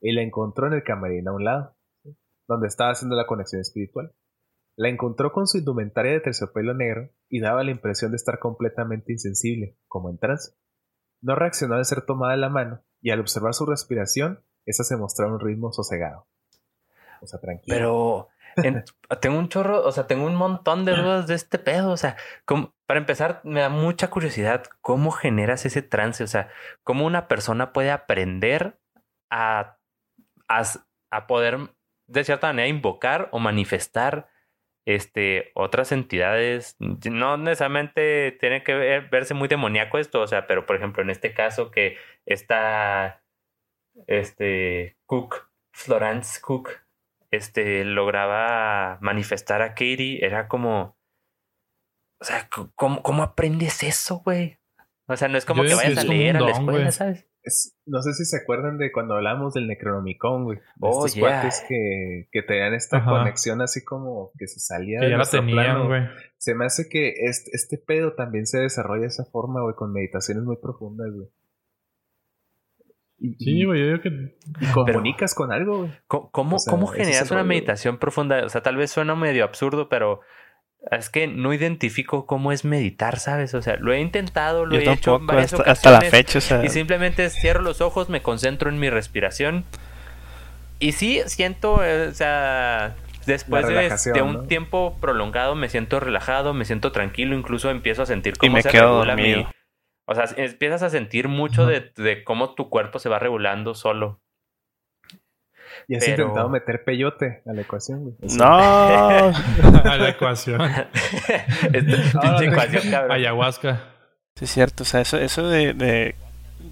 Speaker 2: y la encontró en el camarín a un lado. Donde estaba haciendo la conexión espiritual. La encontró con su indumentaria de terciopelo negro y daba la impresión de estar completamente insensible, como en trance. No reaccionó al ser tomada de la mano y al observar su respiración, esa se mostraba un ritmo sosegado. O sea, tranquilo.
Speaker 5: Pero en- tengo un chorro, o sea, tengo un montón de dudas de este pedo. O sea, como- para empezar, me da mucha curiosidad cómo generas ese trance. O sea, cómo una persona puede aprender a, a, a poder, de cierta manera, invocar o manifestar este, otras entidades. No necesariamente tiene que ver- verse muy demoníaco esto, o sea, pero por ejemplo, en este caso que está este Cook, Florence Cook, este lograba manifestar a Katie, era como, o sea, ¿cómo, cómo aprendes eso, güey? O sea, no es como
Speaker 3: Yo
Speaker 5: que vayas a leer a la escuela. ¿sabes?
Speaker 2: Es- no sé si se acuerdan de cuando hablamos del Necronomicon, güey.
Speaker 5: Oh,
Speaker 2: estos
Speaker 5: yeah.
Speaker 2: cuates que, que tenían esta
Speaker 3: Ajá.
Speaker 2: conexión así como que se salía
Speaker 3: Que
Speaker 2: de
Speaker 3: ya la
Speaker 2: nuestro
Speaker 3: tenían,
Speaker 2: plano.
Speaker 3: güey.
Speaker 2: Se me hace que este, este pedo también se desarrolla de esa forma, güey, con meditaciones muy profundas, güey. Y,
Speaker 3: Sí, güey, yo digo que.
Speaker 2: y comunicas con algo, güey.
Speaker 5: ¿Cómo, cómo,
Speaker 2: O sea,
Speaker 5: cómo
Speaker 2: ese es
Speaker 5: generas una
Speaker 2: rollo.
Speaker 5: meditación profunda? O sea, tal vez suena medio absurdo, pero es que no identifico cómo es meditar, ¿sabes? O sea, lo he intentado, lo
Speaker 4: Yo
Speaker 5: he hecho en
Speaker 4: tampoco,
Speaker 5: varias
Speaker 4: hasta, hasta la
Speaker 5: ocasiones.
Speaker 4: fecha, o sea,
Speaker 5: Y simplemente cierro los ojos, me concentro en mi respiración. Y sí, siento, eh, o sea, después
Speaker 2: La
Speaker 5: de, un
Speaker 2: ¿no?
Speaker 5: tiempo prolongado me siento relajado, me siento tranquilo, incluso empiezo a sentir
Speaker 4: y
Speaker 5: cómo
Speaker 4: me
Speaker 5: se
Speaker 4: quedo
Speaker 5: regula mi... O sea, empiezas a sentir mucho de cómo tu cuerpo se va regulando solo.
Speaker 2: Y has
Speaker 5: Pero-
Speaker 2: intentado meter peyote a la ecuación, güey.
Speaker 4: No,
Speaker 3: A la ecuación.
Speaker 5: Pinche ecuación, cabrón.
Speaker 3: Ayahuasca.
Speaker 4: Sí, es cierto, o sea, eso, eso de, de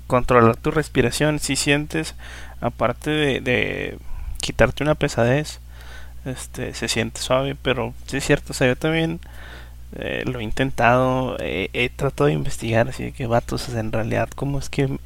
Speaker 4: controlar tu respiración, si sientes, aparte de, de quitarte una pesadez, este, se siente suave, pero sí es cierto, o sea, yo también eh, lo he intentado, eh, he tratado de investigar, así de que vatos, o sea, en realidad, cómo es que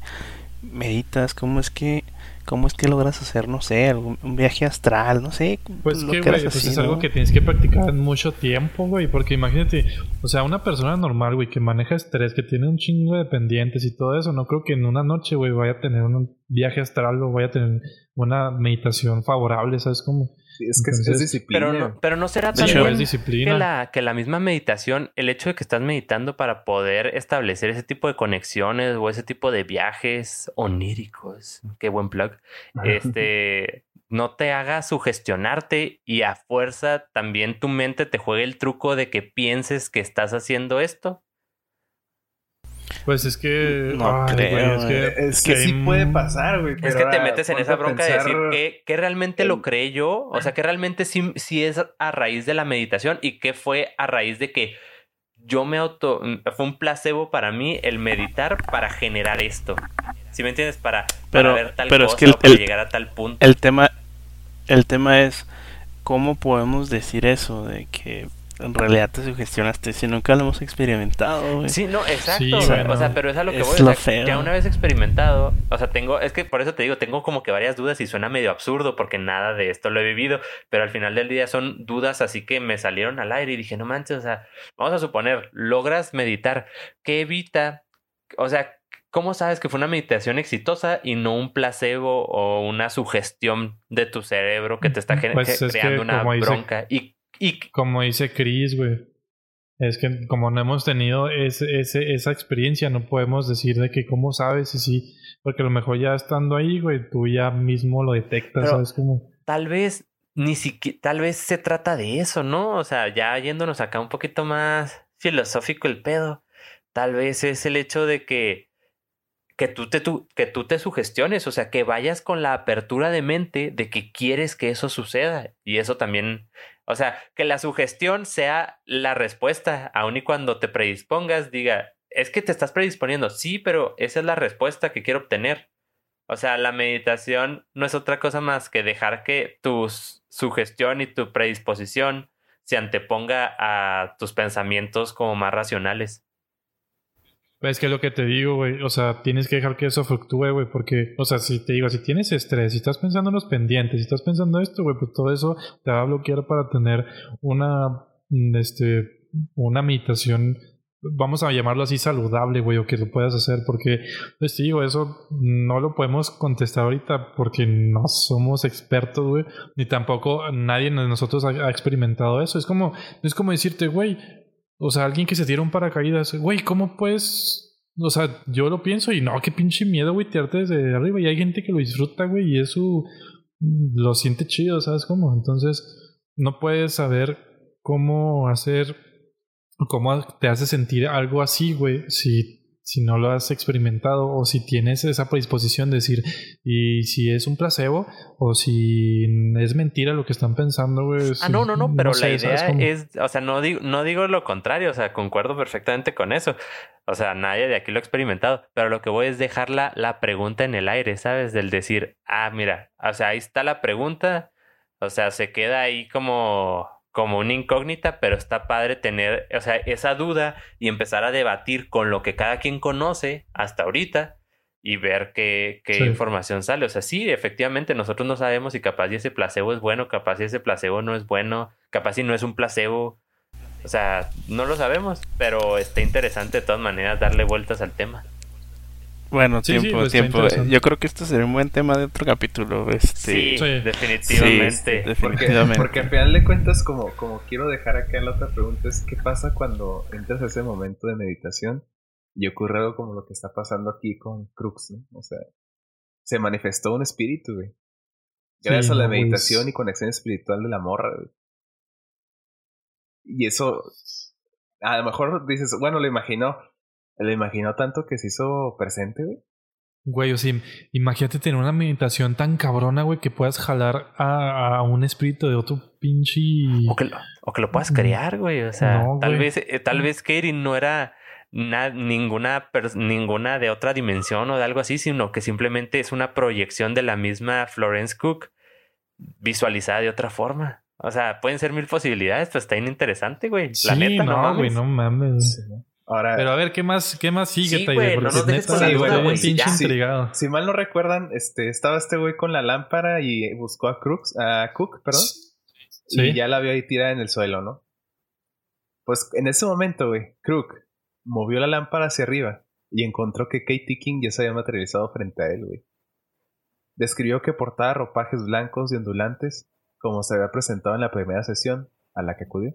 Speaker 4: meditas, cómo es que, cómo es que logras hacer, no sé, un viaje astral, no sé,
Speaker 3: Pues
Speaker 4: lo
Speaker 3: que, güey, pues es algo que tienes que practicar en mucho tiempo, güey. Porque imagínate, o sea, una persona normal, güey, que maneja estrés, que tiene un chingo de pendientes y todo eso, no creo que en una noche, güey, vaya a tener un viaje astral o vaya a tener una meditación favorable, ¿sabes cómo?
Speaker 2: Es que es- disciplina.
Speaker 5: Pero no, pero no será
Speaker 4: De hecho,
Speaker 3: disciplina.
Speaker 5: que la, que la misma meditación, el hecho de que estás meditando para poder establecer ese tipo de conexiones o ese tipo de viajes oníricos, qué buen plug, este, no te haga sugestionarte y a fuerza también tu mente te juegue el truco de que pienses que estás haciendo esto.
Speaker 3: Pues es que.
Speaker 4: No
Speaker 3: ay,
Speaker 4: creo,
Speaker 3: güey, es que,
Speaker 2: Es que sí
Speaker 3: hay
Speaker 2: puede
Speaker 3: un-
Speaker 2: pasar, güey.
Speaker 5: Es que te metes en esa bronca de decir que, que realmente lo creé yo, o sea, que realmente sí, sí es a raíz de la meditación y que fue a raíz de que yo me auto... Fue un placebo para mí el meditar para generar esto. ¿Sí me entiendes? Para,
Speaker 4: Pero-
Speaker 5: para ver tal
Speaker 4: pero es
Speaker 5: cosa
Speaker 4: que el-
Speaker 5: o para
Speaker 4: el-
Speaker 5: llegar a tal punto.
Speaker 4: El tema, el tema es cómo podemos decir eso de que en realidad te sugestionaste si nunca lo hemos experimentado, güey.
Speaker 5: Sí, no, exacto.
Speaker 3: Sí,
Speaker 5: güey.
Speaker 3: bueno,
Speaker 5: o sea, pero es a lo que
Speaker 4: es
Speaker 5: voy. o
Speaker 4: lo
Speaker 5: sea,
Speaker 4: feo.
Speaker 5: Ya una vez experimentado, o sea, tengo, es que por eso te digo, tengo como que varias dudas y suena medio absurdo porque nada de esto lo he vivido, pero al final del día son dudas así que me salieron al aire y dije, no manches, o sea, vamos a suponer, logras meditar, ¿qué evita? O sea, ¿cómo sabes que fue una meditación exitosa y no un placebo o una sugestión de tu cerebro que te está
Speaker 3: Pues es que,
Speaker 5: creando una
Speaker 3: dice-
Speaker 5: bronca? Y, y
Speaker 3: Como dice Chris, güey. Es que como no hemos tenido ese, ese- esa experiencia, no podemos decir de que cómo sabes y sí. Porque a lo mejor ya estando ahí, güey, tú ya mismo lo detectas,
Speaker 5: Pero-
Speaker 3: ¿sabes? Como...
Speaker 5: tal vez ni siquiera, tal vez se trata de eso, ¿no? O sea, ya yéndonos acá un poquito más filosófico el pedo, tal vez es el hecho de que que tú te tu- que tú te sugestiones, o sea, que vayas con la apertura de mente de que quieres que eso suceda y eso también, o sea, que la sugestión sea la respuesta, aun y cuando te predispongas, diga, es que te estás predisponiendo, sí, pero esa es la respuesta que quiero obtener. O sea, la meditación no es otra cosa más que dejar que tu sugestión y tu predisposición se anteponga a tus pensamientos como más racionales.
Speaker 3: Es que es lo que te digo, güey. O sea, tienes que dejar que eso fluctúe, güey. Porque, o sea, si te digo, si tienes estrés, si estás pensando en los pendientes, si estás pensando esto, güey, pues todo eso te va a bloquear para tener una, mm, este, una meditación, vamos a llamarlo así, saludable, güey, o que lo puedas hacer. Porque, pues te digo, eso no lo podemos contestar ahorita porque no somos expertos, güey. Ni tampoco nadie de nosotros ha, ha experimentado eso. Es como, es como decirte, güey, o sea, alguien que se tira un paracaídas, güey, ¿cómo puedes? O sea, yo lo pienso y no, qué pinche miedo, güey, tirarte desde arriba. Y hay gente que lo disfruta, güey, y eso mm, lo siente chido, ¿sabes cómo? Entonces, no puedes saber cómo hacer, cómo te hace sentir algo así, güey, si, si no lo has experimentado o si tienes esa predisposición de decir, y si es un placebo o si es mentira lo que están pensando, güey.
Speaker 5: Ah, no, no, no, pero
Speaker 3: sé,
Speaker 5: la
Speaker 3: ¿sabes
Speaker 5: idea es, o sea, no digo, no digo lo contrario, o sea, concuerdo perfectamente con eso. O sea, nadie de aquí lo ha experimentado, pero lo que voy es dejar la, la pregunta en el aire, ¿sabes? Del decir, ah, mira, o sea, ahí está la pregunta, o sea, se queda ahí como, como una incógnita, pero está padre tener, o sea, esa duda y empezar a debatir con lo que cada quien conoce hasta ahorita y ver qué, qué
Speaker 3: Sí.
Speaker 5: información sale. O sea, sí, efectivamente, nosotros no sabemos si capaz y ese placebo es bueno, capaz y ese placebo no es bueno, capaz y no es un placebo. O sea, no lo sabemos, pero está interesante de todas maneras darle vueltas al tema.
Speaker 4: Bueno,
Speaker 3: Sí, sí,
Speaker 4: tiempo,
Speaker 3: pues,
Speaker 4: tiempo. Yo creo que esto sería un buen tema de otro capítulo. Este,
Speaker 5: Sí,
Speaker 3: Sí.
Speaker 5: definitivamente.
Speaker 4: Sí,
Speaker 2: Porque,
Speaker 4: definitivamente.
Speaker 2: porque al final de cuentas, como, como quiero dejar acá la otra pregunta, es ¿qué pasa cuando entras a ese momento de meditación y ocurre algo como lo que está pasando aquí con Crux, ¿no? O sea, se manifestó un espíritu, güey. Gracias
Speaker 3: Sí,
Speaker 2: a la
Speaker 3: güey,
Speaker 2: meditación y conexión espiritual de la morra, güey. Y eso, a lo mejor dices, bueno, lo imaginó. Lo imaginó tanto que se hizo presente, güey.
Speaker 3: Güey, o sea, im- imagínate tener una meditación tan cabrona, güey, que puedas jalar a, a un espíritu de otro pinche.
Speaker 5: O que, lo, o que lo puedas
Speaker 3: Mm.
Speaker 5: crear, güey. O sea,
Speaker 3: No,
Speaker 5: tal
Speaker 3: güey.
Speaker 5: vez, eh, tal vez Katie no era na- ninguna, ninguna de otra dimensión o de algo así, sino que simplemente es una proyección de la misma Florence Cook visualizada de otra forma. O sea, pueden ser mil posibilidades, pero está bien interesante, güey. La
Speaker 3: Sí,
Speaker 5: neta, no,
Speaker 3: no,
Speaker 5: mames.
Speaker 3: güey, no mames.
Speaker 2: Ahora,
Speaker 3: Pero a ver, ¿qué más, qué más sigue,
Speaker 5: Sí,
Speaker 3: Taide?
Speaker 5: güey,
Speaker 3: Porque
Speaker 5: no nos dejes
Speaker 3: neta,
Speaker 2: con la duda,
Speaker 3: estoy
Speaker 2: güey,
Speaker 3: bien pinche
Speaker 5: ya.
Speaker 2: Sí.
Speaker 3: intrigado.
Speaker 2: Si mal no recuerdan, este, estaba este güey con la lámpara y buscó a Crux, a Cook, perdón.
Speaker 3: Sí.
Speaker 2: Y ya la vio ahí tirada en el suelo, ¿no? Pues en ese momento, güey, Crook movió la lámpara hacia arriba y encontró que Katie King ya se había materializado frente a él, güey. Describió que portaba ropajes blancos y ondulantes, como se había presentado en la primera sesión a la que acudió.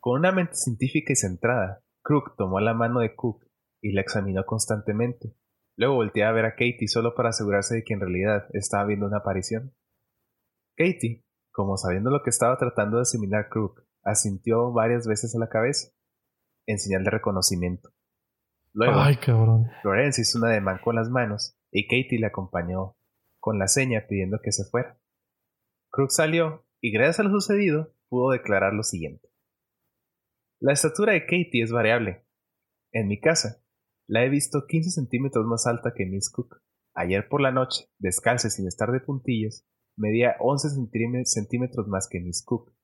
Speaker 2: Con una mente científica y centrada, Crook tomó la mano de Cook y la examinó constantemente. Luego volteó a ver a Katie solo para asegurarse de que en realidad estaba viendo una aparición. Katie, como sabiendo lo que estaba tratando de asimilar Crook, asintió varias veces a la cabeza, en señal de reconocimiento. Luego,
Speaker 3: Ay, cabrón.
Speaker 2: Florence hizo un ademán con las manos y Katie le acompañó con la seña pidiendo que se fuera. Crook salió y gracias a lo sucedido pudo declarar lo siguiente. La estatura de Katie es variable. En mi casa, la he visto 15 centímetros más alta que Miss Cook. Ayer por la noche, descalza sin estar de puntillas, medía 11 centíme- centímetros más que Miss Cook.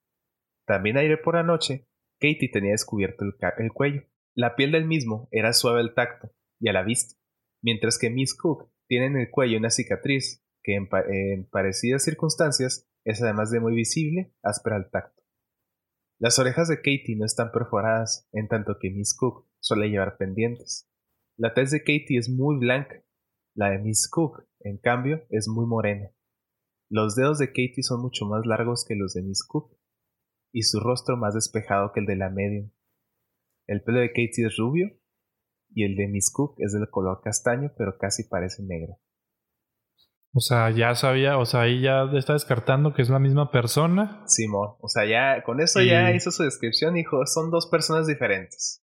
Speaker 2: También ayer por la noche, Katie tenía descubierto el, cuello. La piel del mismo era suave al tacto y a la vista, mientras que Miss Cook tiene en el cuello una cicatriz que en, en parecidas circunstancias es además de muy visible, áspera al tacto. Las orejas de Katie no están perforadas, en tanto que Miss Cook suele llevar pendientes. La tez de Katie es muy blanca, la de Miss Cook, en cambio, es muy morena. Los dedos de Katie son mucho más largos que los de Miss Cook, y su rostro más despejado que el de la medium. El pelo de Katie es rubio, y el de Miss Cook es del color castaño, pero casi parece negro.
Speaker 3: O sea, ya sabía, o sea, ahí ya está descartando que es la misma persona.
Speaker 2: Simón, o sea, ya con eso
Speaker 3: Y-
Speaker 2: ya hizo su descripción, dijo, son dos personas diferentes.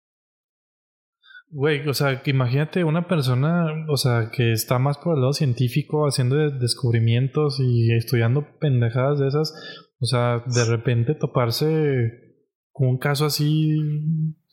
Speaker 3: Güey, o sea, que imagínate una persona, o sea, que está más por el lado científico, haciendo de- descubrimientos y estudiando pendejadas de esas. O sea, de repente toparse con un caso así,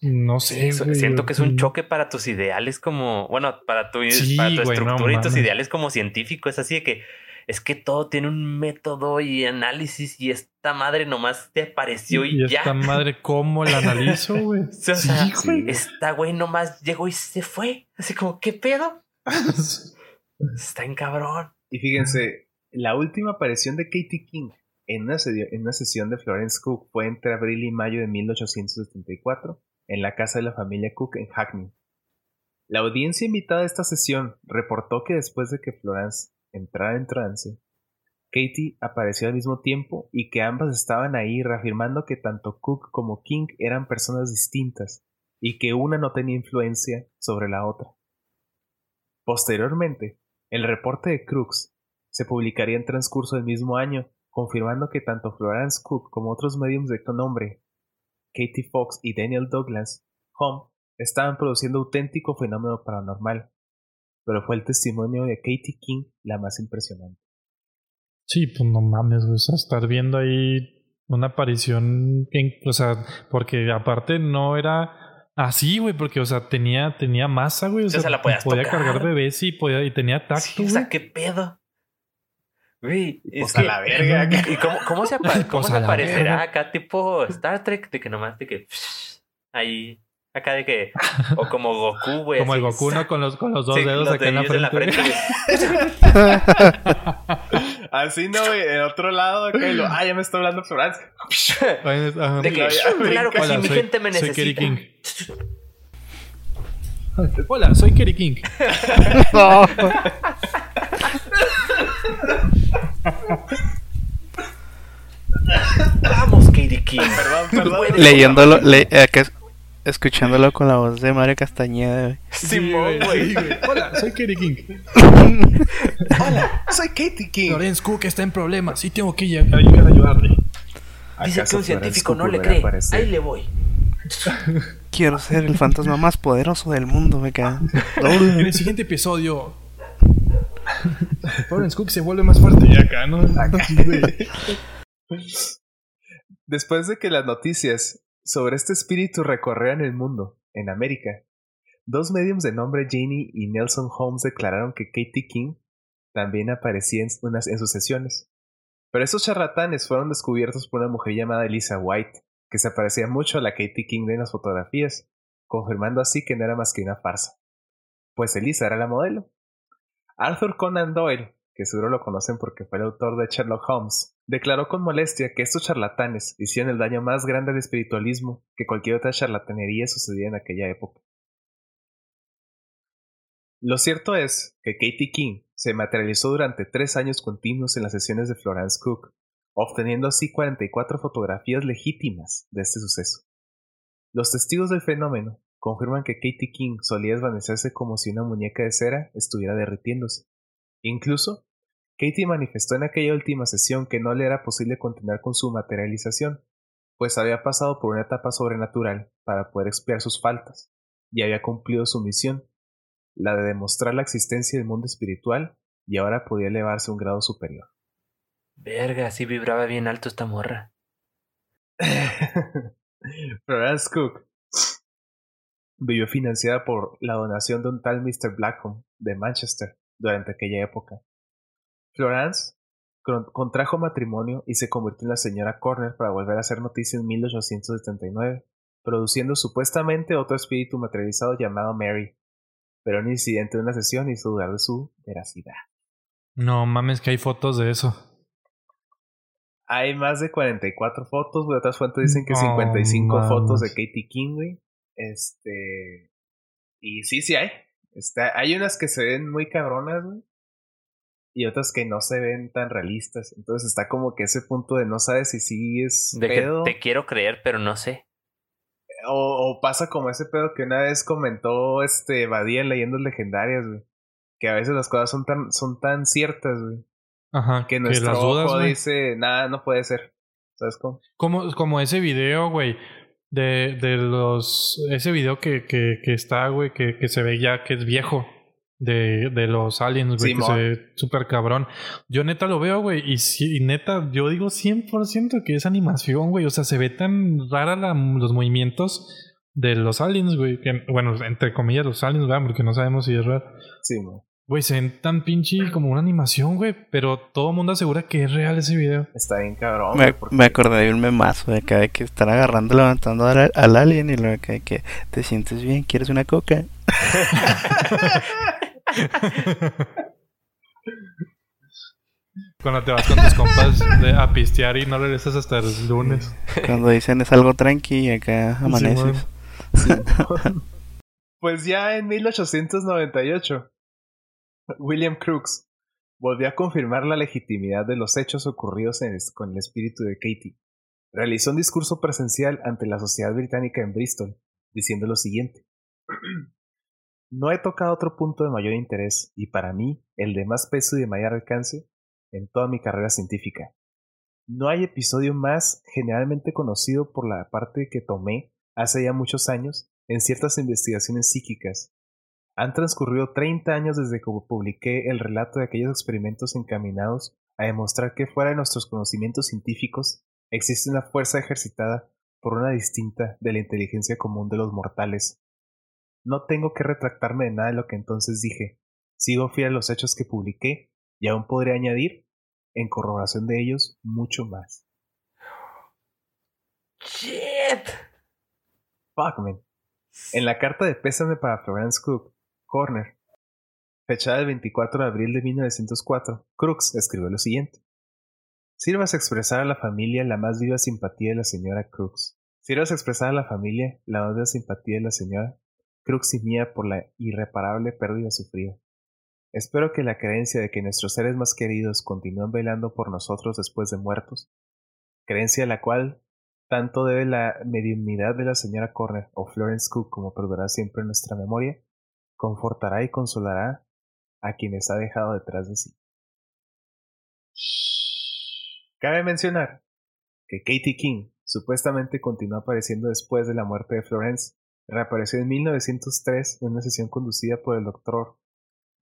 Speaker 3: no sé.
Speaker 5: Eso-
Speaker 3: güey,
Speaker 5: siento que es un choque para tus ideales como, bueno, para tu,
Speaker 3: Sí,
Speaker 5: para tu
Speaker 3: güey, no
Speaker 5: estructura y tus ideales como científico. Es así de que es que todo tiene un método y análisis y esta madre nomás te apareció y,
Speaker 3: Y
Speaker 5: ya.
Speaker 3: esta madre, ¿cómo la analizo, güey?
Speaker 5: O sea,
Speaker 3: Sí, güey.
Speaker 5: esta güey nomás llegó y se fue. Así como, ¿qué pedo? Está en cabrón.
Speaker 2: Y fíjense, la última aparición de Katie King en una, sesión de Florence Cook fue entre abril y mayo de 1874 en la casa de la familia Cook en Hackney. La audiencia invitada a esta sesión reportó que después de que Florence entrara en trance, Katie apareció al mismo tiempo y que ambas estaban ahí reafirmando que tanto Cook como King eran personas distintas y que una no tenía influencia sobre la otra. Posteriormente, el reporte de Crooks se publicaría en transcurso del mismo año, confirmando que tanto Florence Cook como otros mediums de nombre, Katie Fox y Daniel Douglas Home, estaban produciendo auténtico fenómeno paranormal. Pero fue el testimonio de Katie King la más impresionante.
Speaker 3: Sí, pues no mames, güey. O sea, estar viendo ahí una aparición. en- o sea, porque aparte no era así, güey, porque, o sea, tenía, tenía masa, güey. O
Speaker 5: O sea,
Speaker 3: sea,
Speaker 5: se la podías
Speaker 3: podía
Speaker 5: tocar.
Speaker 3: cargar bebés y, podía, y tenía tacto,
Speaker 5: Sí, o sea, ¿qué pedo? Güey,
Speaker 2: Pues
Speaker 5: es
Speaker 2: a la verga.
Speaker 5: ¿Y cómo, cómo se, apa- cómo
Speaker 3: Pues
Speaker 5: se
Speaker 3: a la
Speaker 5: aparecerá
Speaker 3: verga.
Speaker 5: acá tipo Star Trek? De que nomás de que... Ahí... Acá de que... O como Goku, güey.
Speaker 3: Como el Goku, ¿no? Con los, con los dos
Speaker 5: Sí,
Speaker 3: dedos
Speaker 5: los
Speaker 3: acá en la frente.
Speaker 2: Así no, güey, en otro lado, acá y lo, ah, ya me está hablando Florence.
Speaker 5: De que,
Speaker 2: ya,
Speaker 5: claro que
Speaker 3: Hola,
Speaker 5: sí, mi
Speaker 3: soy-
Speaker 5: gente me
Speaker 3: soy
Speaker 5: necesita.
Speaker 3: Kerry King. Hola, soy Kerry King.
Speaker 5: Vamos, Katie King.
Speaker 2: Perdón, perdón.
Speaker 5: Puedes.
Speaker 4: Leyéndolo, le- acá es- escuchándolo con la voz de Mario Castañeda, güey.
Speaker 5: Simón, güey.
Speaker 3: Sí, güey. Hola, soy Kerry King.
Speaker 2: Hola, soy Katie King.
Speaker 3: Lorenz Cook está en problemas y tengo que llegar a ayudarle.
Speaker 5: Dice que
Speaker 2: ¿Acaso
Speaker 5: un científico no le cree.
Speaker 2: aparecer?
Speaker 5: Ahí le voy.
Speaker 4: Quiero ser el fantasma más poderoso del mundo, me queda.
Speaker 3: En el siguiente episodio, Cook se vuelve más fuerte y acá, ¿no?
Speaker 2: Después de que las noticias sobre este espíritu recorrieran el mundo, en América, dos mediums de nombre Janie y Nelson Holmes declararon que Katie King también aparecía en, unas, en sus sesiones. Pero esos charlatanes fueron descubiertos por una mujer llamada Elisa White, que se parecía mucho a la Katie King de las fotografías, confirmando así que no era más que una farsa. Pues Elisa era la modelo. Arthur Conan Doyle, que seguro lo conocen porque fue el autor de Sherlock Holmes, declaró con molestia que estos charlatanes hicieron el daño más grande al espiritualismo que cualquier otra charlatanería sucedía en aquella época. Lo cierto es que Katie King se materializó durante tres años continuos en las sesiones de Florence Cook, obteniendo así 44 fotografías legítimas de este suceso. Los testigos del fenómeno confirman que Katie King solía desvanecerse como si una muñeca de cera estuviera derritiéndose. Incluso, Katie manifestó en aquella última sesión que no le era posible continuar con su materialización, pues había pasado por una etapa sobrenatural para poder expiar sus faltas, y había cumplido su misión, la de demostrar la existencia del mundo espiritual, y ahora podía elevarse a un grado superior.
Speaker 5: Verga, sí vibraba bien alto esta morra.
Speaker 2: Florence Cook vivió financiada por la donación de un tal Mr. Blackham de Manchester durante aquella época. Florence con- contrajo matrimonio y se convirtió en la señora Corner para volver a hacer noticia en 1879, produciendo supuestamente otro espíritu materializado llamado Mary, pero un incidente de una sesión hizo dudar de su veracidad.
Speaker 3: No mames, que hay fotos de eso.
Speaker 2: Hay más de 44 fotos, güey. Otras fuentes dicen que
Speaker 3: No
Speaker 2: 55 fotos de. Katie King, güey. Este. Y sí, sí hay. Está, hay unas que se ven muy cabronas, güey. Y otras que no se ven tan realistas. Entonces está como que ese punto de no sabes si sí es
Speaker 5: De
Speaker 2: pedo.
Speaker 5: que te quiero creer, pero no sé.
Speaker 2: O, o pasa como ese pedo que una vez comentó este Badía en Leyendas Legendarias, güey. Que a veces las cosas son tan, son tan ciertas, güey.
Speaker 3: Ajá.
Speaker 2: Que nuestro
Speaker 3: las dudas,
Speaker 2: ojo dice, nada, no puede ser. ¿Sabes cómo?
Speaker 3: Como, como ese video, güey. De, de los. Ese video que, que, que está, güey, que, que se ve ya que es viejo. De, de los aliens, güey, que se ve súper cabrón. Yo neta lo veo, güey, y, sí- y neta, yo digo 100% que es animación, güey. O sea, se ve tan rara la- los movimientos de los aliens, güey. bueno, entre comillas, los aliens, ¿verdad? Porque no sabemos si es real.
Speaker 2: Sí, mo.
Speaker 3: Güey, se ven tan pinche como una animación, güey. Pero todo el mundo asegura que es real ese video.
Speaker 2: Está bien cabrón.
Speaker 4: Me,
Speaker 2: güey, porque-
Speaker 4: me acordé de un memazo de acá de que están agarrando, levantando al, al alien y luego acá de que te sientes bien, ¿quieres una coca?
Speaker 3: Cuando te vas con tus compas de- a pistear y no regresas hasta el lunes.
Speaker 4: Cuando dicen es algo tranqui y acá amaneces.
Speaker 2: Pues ya en 1898, William Crookes volvió a confirmar la legitimidad de los hechos ocurridos con el espíritu de Katie. Realizó un discurso presencial ante la Sociedad Británica en Bristol, diciendo lo siguiente. No he tocado otro punto de mayor interés, y para mí, el de más peso y de mayor alcance, en toda mi carrera científica. No hay episodio más generalmente conocido por la parte que tomé hace ya muchos años en ciertas investigaciones psíquicas. Han transcurrido 30 años desde que publiqué el relato de aquellos experimentos encaminados a demostrar que fuera de nuestros conocimientos científicos existe una fuerza ejercitada por una distinta de la inteligencia común de los mortales. No tengo que retractarme de nada de lo que entonces dije. Sigo fiel a los hechos que publiqué y aún podré añadir, en corroboración de ellos, mucho más.
Speaker 5: Shit.
Speaker 2: Fuck, man. En la carta de pésame para Florence Cook, Corner, fechada el 24 de abril de 1904, Crooks escribió lo siguiente. Sirvas expresar a la familia la más viva simpatía de la señora Crooks. Sirvas expresar a la familia la más viva simpatía de la señora Crooks y mía por la irreparable pérdida sufrida. Espero que la creencia de que nuestros seres más queridos continúan velando por nosotros después de muertos, creencia a la cual tanto debe la mediunidad de la señora Corner o Florence Cook como perdurará siempre en nuestra memoria, confortará y consolará a quienes ha dejado detrás de sí. Cabe mencionar que Katie King supuestamente continuó apareciendo después de la muerte de Florence. Reapareció en 1903 en una sesión conducida por el doctor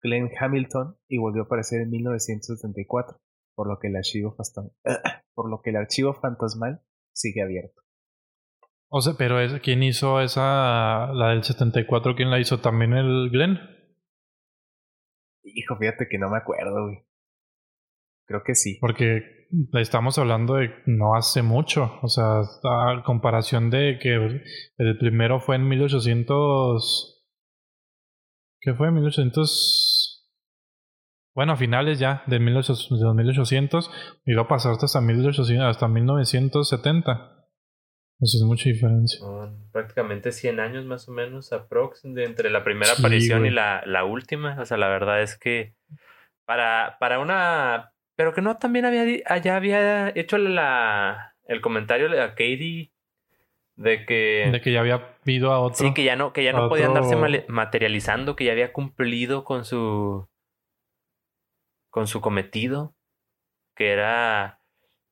Speaker 2: Glenn Hamilton y volvió a aparecer en 1974, por lo que el archivo, por lo que el archivo fantasmal sigue abierto.
Speaker 3: O sea, pero es, ¿quién hizo esa, la del 74? ¿Quién la hizo? ¿También el Glenn?
Speaker 2: Hijo, fíjate que no me acuerdo, güey. Creo que sí.
Speaker 3: Porque estamos hablando de no hace mucho. O sea, a comparación de que el primero fue en 1800. ¿Qué fue? 1800. Bueno, a finales ya de 1800, de los 1800 y luego pasar hasta 1800, hasta 1970. Entonces es mucha diferencia.
Speaker 5: Son prácticamente 100 años más o menos aprox de entre la primera
Speaker 3: Sí,
Speaker 5: aparición
Speaker 3: güey.
Speaker 5: y la, la última. O sea, la verdad es que para, para una... Pero que no también había, di- ya había hecho la, el comentario a Katie de que...
Speaker 3: De que ya había habido a otro.
Speaker 5: Sí, que ya no, que ya no podía andarse
Speaker 3: otro-
Speaker 5: male- materializando, que ya había cumplido con su con su cometido, que era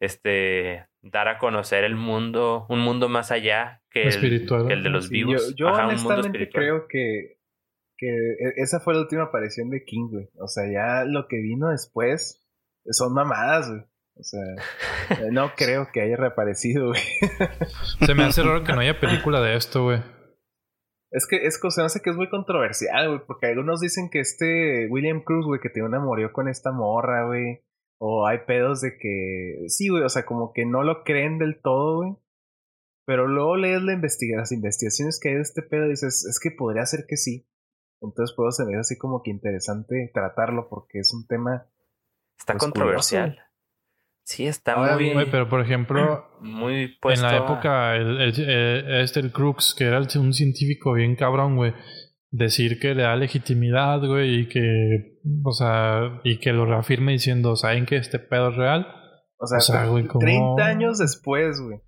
Speaker 5: este dar a conocer el mundo, un mundo más allá que el,
Speaker 3: Espiritual.
Speaker 5: que el de los
Speaker 2: Sí,
Speaker 5: vivos.
Speaker 2: Yo,
Speaker 5: Ajá,
Speaker 2: honestamente creo que, que e- esa fue la última aparición de King, güey. O sea, ya lo que vino después son mamadas, güey. O sea, eh, no creo que haya reaparecido, güey.
Speaker 3: Se me hace raro que no haya película de esto, güey.
Speaker 2: Es que es cosa, no sé que es muy controversial, güey, porque algunos dicen que este William Cruz, güey, que tiene un amorío con esta morra, güey. O hay pedos de que, sí, güey, o sea, como que no lo creen del todo, güey. Pero luego lees la investiga las investigaciones que hay de este pedo y dices, es que podría ser que sí. Entonces, pues se así como que interesante tratarlo porque es un tema.
Speaker 5: Está
Speaker 2: pues,
Speaker 5: controversial. Sí, está
Speaker 2: Ahora
Speaker 5: muy,
Speaker 2: bien,
Speaker 3: Güey, pero por ejemplo,
Speaker 5: muy puesto.
Speaker 3: en la
Speaker 5: a-
Speaker 3: época, el, el- eh, este, el Crux, que era el- un científico bien cabrón, güey, decir que le da legitimidad, güey, y que, o sea, y que lo reafirme diciendo, ¿saben que este pedo es real?
Speaker 2: O sea,
Speaker 3: O sea, güey, ¿cómo?
Speaker 2: 30 años después, güey.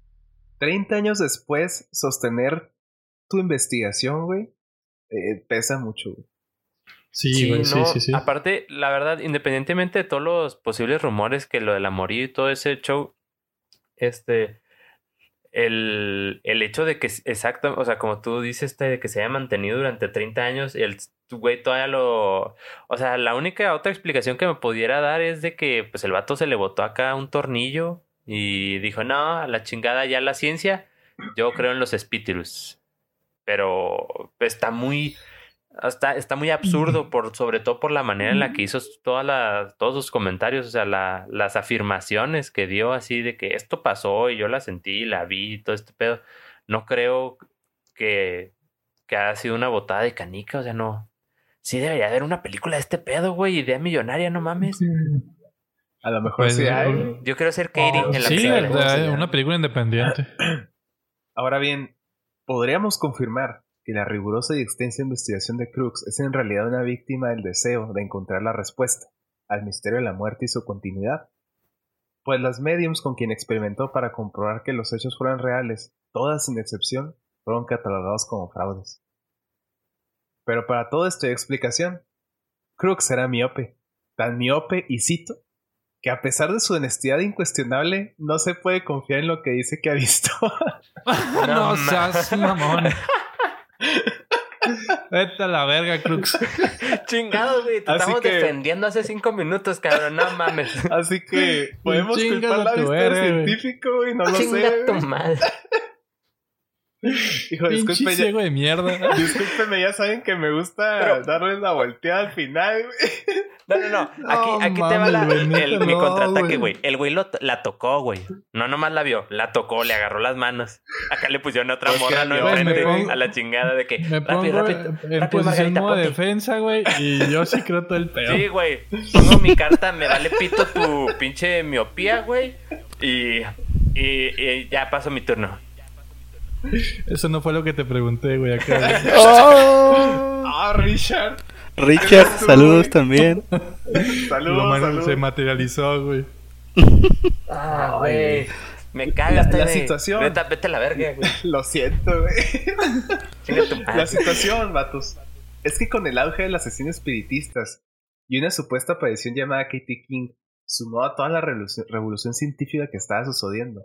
Speaker 2: 30 años después, sostener tu investigación, güey, eh, pesa mucho, güey.
Speaker 3: Sí, güey, sí,
Speaker 5: no,
Speaker 3: sí, sí.
Speaker 5: Aparte, la verdad, independientemente de todos los posibles rumores que lo del amorío y todo ese show, este, el, el hecho de que, exacto, o sea, como tú dices, este, de que se haya mantenido durante 30 años, el güey todavía lo, o sea, la única otra explicación que me pudiera dar es de que, pues, el vato se le botó acá un tornillo y dijo, no, a la chingada ya la ciencia, yo creo en los espíritus. Pero está muy, Está, está muy absurdo, por, sobre todo por la manera en la que hizo todas las, todos sus comentarios, o sea, la- las afirmaciones que dio así de que esto pasó y yo la sentí, la vi, y todo este pedo. No creo que, que haya sido una botada de canica, o sea, no. Sí debería haber una película de este pedo, güey, idea millonaria, no mames.
Speaker 2: A lo mejor
Speaker 3: Pues,
Speaker 2: sí hay.
Speaker 5: Yo quiero ser Katie en la
Speaker 3: Sí,
Speaker 5: película.
Speaker 2: ¿cómo se
Speaker 3: eh,
Speaker 2: llama?
Speaker 3: una película independiente.
Speaker 2: Ahora bien, podríamos confirmar que la rigurosa y extensa investigación de Crooks es en realidad una víctima del deseo de encontrar la respuesta al misterio de la muerte y su continuidad. Pues las mediums con quien experimentó para comprobar que los hechos fueran reales, todas sin excepción, fueron catalogados como fraudes. Pero para todo esto hay explicación. Crooks era miope, tan miope y cito, que a pesar de su honestidad incuestionable, no se puede confiar en lo que dice que ha visto.
Speaker 3: no
Speaker 5: ma-
Speaker 3: seas mamón. Vete a la verga, Crux.
Speaker 5: Chingados, güey, te
Speaker 2: Así
Speaker 5: estamos
Speaker 2: que-
Speaker 5: defendiendo hace cinco minutos, cabrón, no mames.
Speaker 2: Así que podemos culpar
Speaker 3: a
Speaker 2: la
Speaker 3: tu
Speaker 2: vista del
Speaker 3: güey.
Speaker 2: científico y no lo
Speaker 5: Chinga
Speaker 2: sé.
Speaker 5: tu
Speaker 2: güey.
Speaker 5: madre.
Speaker 2: Hijo,
Speaker 3: ciego de mierda.
Speaker 2: discúlpeme, ya saben que me gusta
Speaker 5: Pero-
Speaker 2: darles la volteada al final, güey.
Speaker 5: No, no, no.
Speaker 3: No
Speaker 5: Aquí, aquí te va la, el, mi contraataque,
Speaker 3: güey.
Speaker 5: El güey lo- la tocó, güey. No nomás la vio, la tocó, le agarró las manos. Acá le pusieron otra
Speaker 2: Pues
Speaker 5: morra no enfrente
Speaker 3: pongo-
Speaker 5: a la chingada de que.
Speaker 3: Me
Speaker 5: rápido,
Speaker 3: pongo
Speaker 5: rápido,
Speaker 3: en
Speaker 5: rápido,
Speaker 3: posición
Speaker 5: Margarita,
Speaker 3: modo de
Speaker 5: ponte.
Speaker 3: defensa, güey. Y yo sí creo todo el pedo.
Speaker 5: Sí, güey. Pongo mi carta, me vale pito tu pinche miopía, güey. Y, y, y ya paso mi turno.
Speaker 3: Eso no fue lo que te pregunté, güey. Acá, güey.
Speaker 4: ¡Oh!
Speaker 2: Ah, Richard.
Speaker 4: Richard, saludos también.
Speaker 2: Saludos, saludos.
Speaker 3: se materializó, güey.
Speaker 5: Ah, güey. Me cagas,
Speaker 2: La- la situación.
Speaker 5: Vete, vete a la verga, güey.
Speaker 2: Lo siento, güey. La situación, vatos, es que con el auge de las sesiones espiritistas y una supuesta aparición llamada Katie King, sumó a toda la revolución, revolución científica que estaba sucediendo.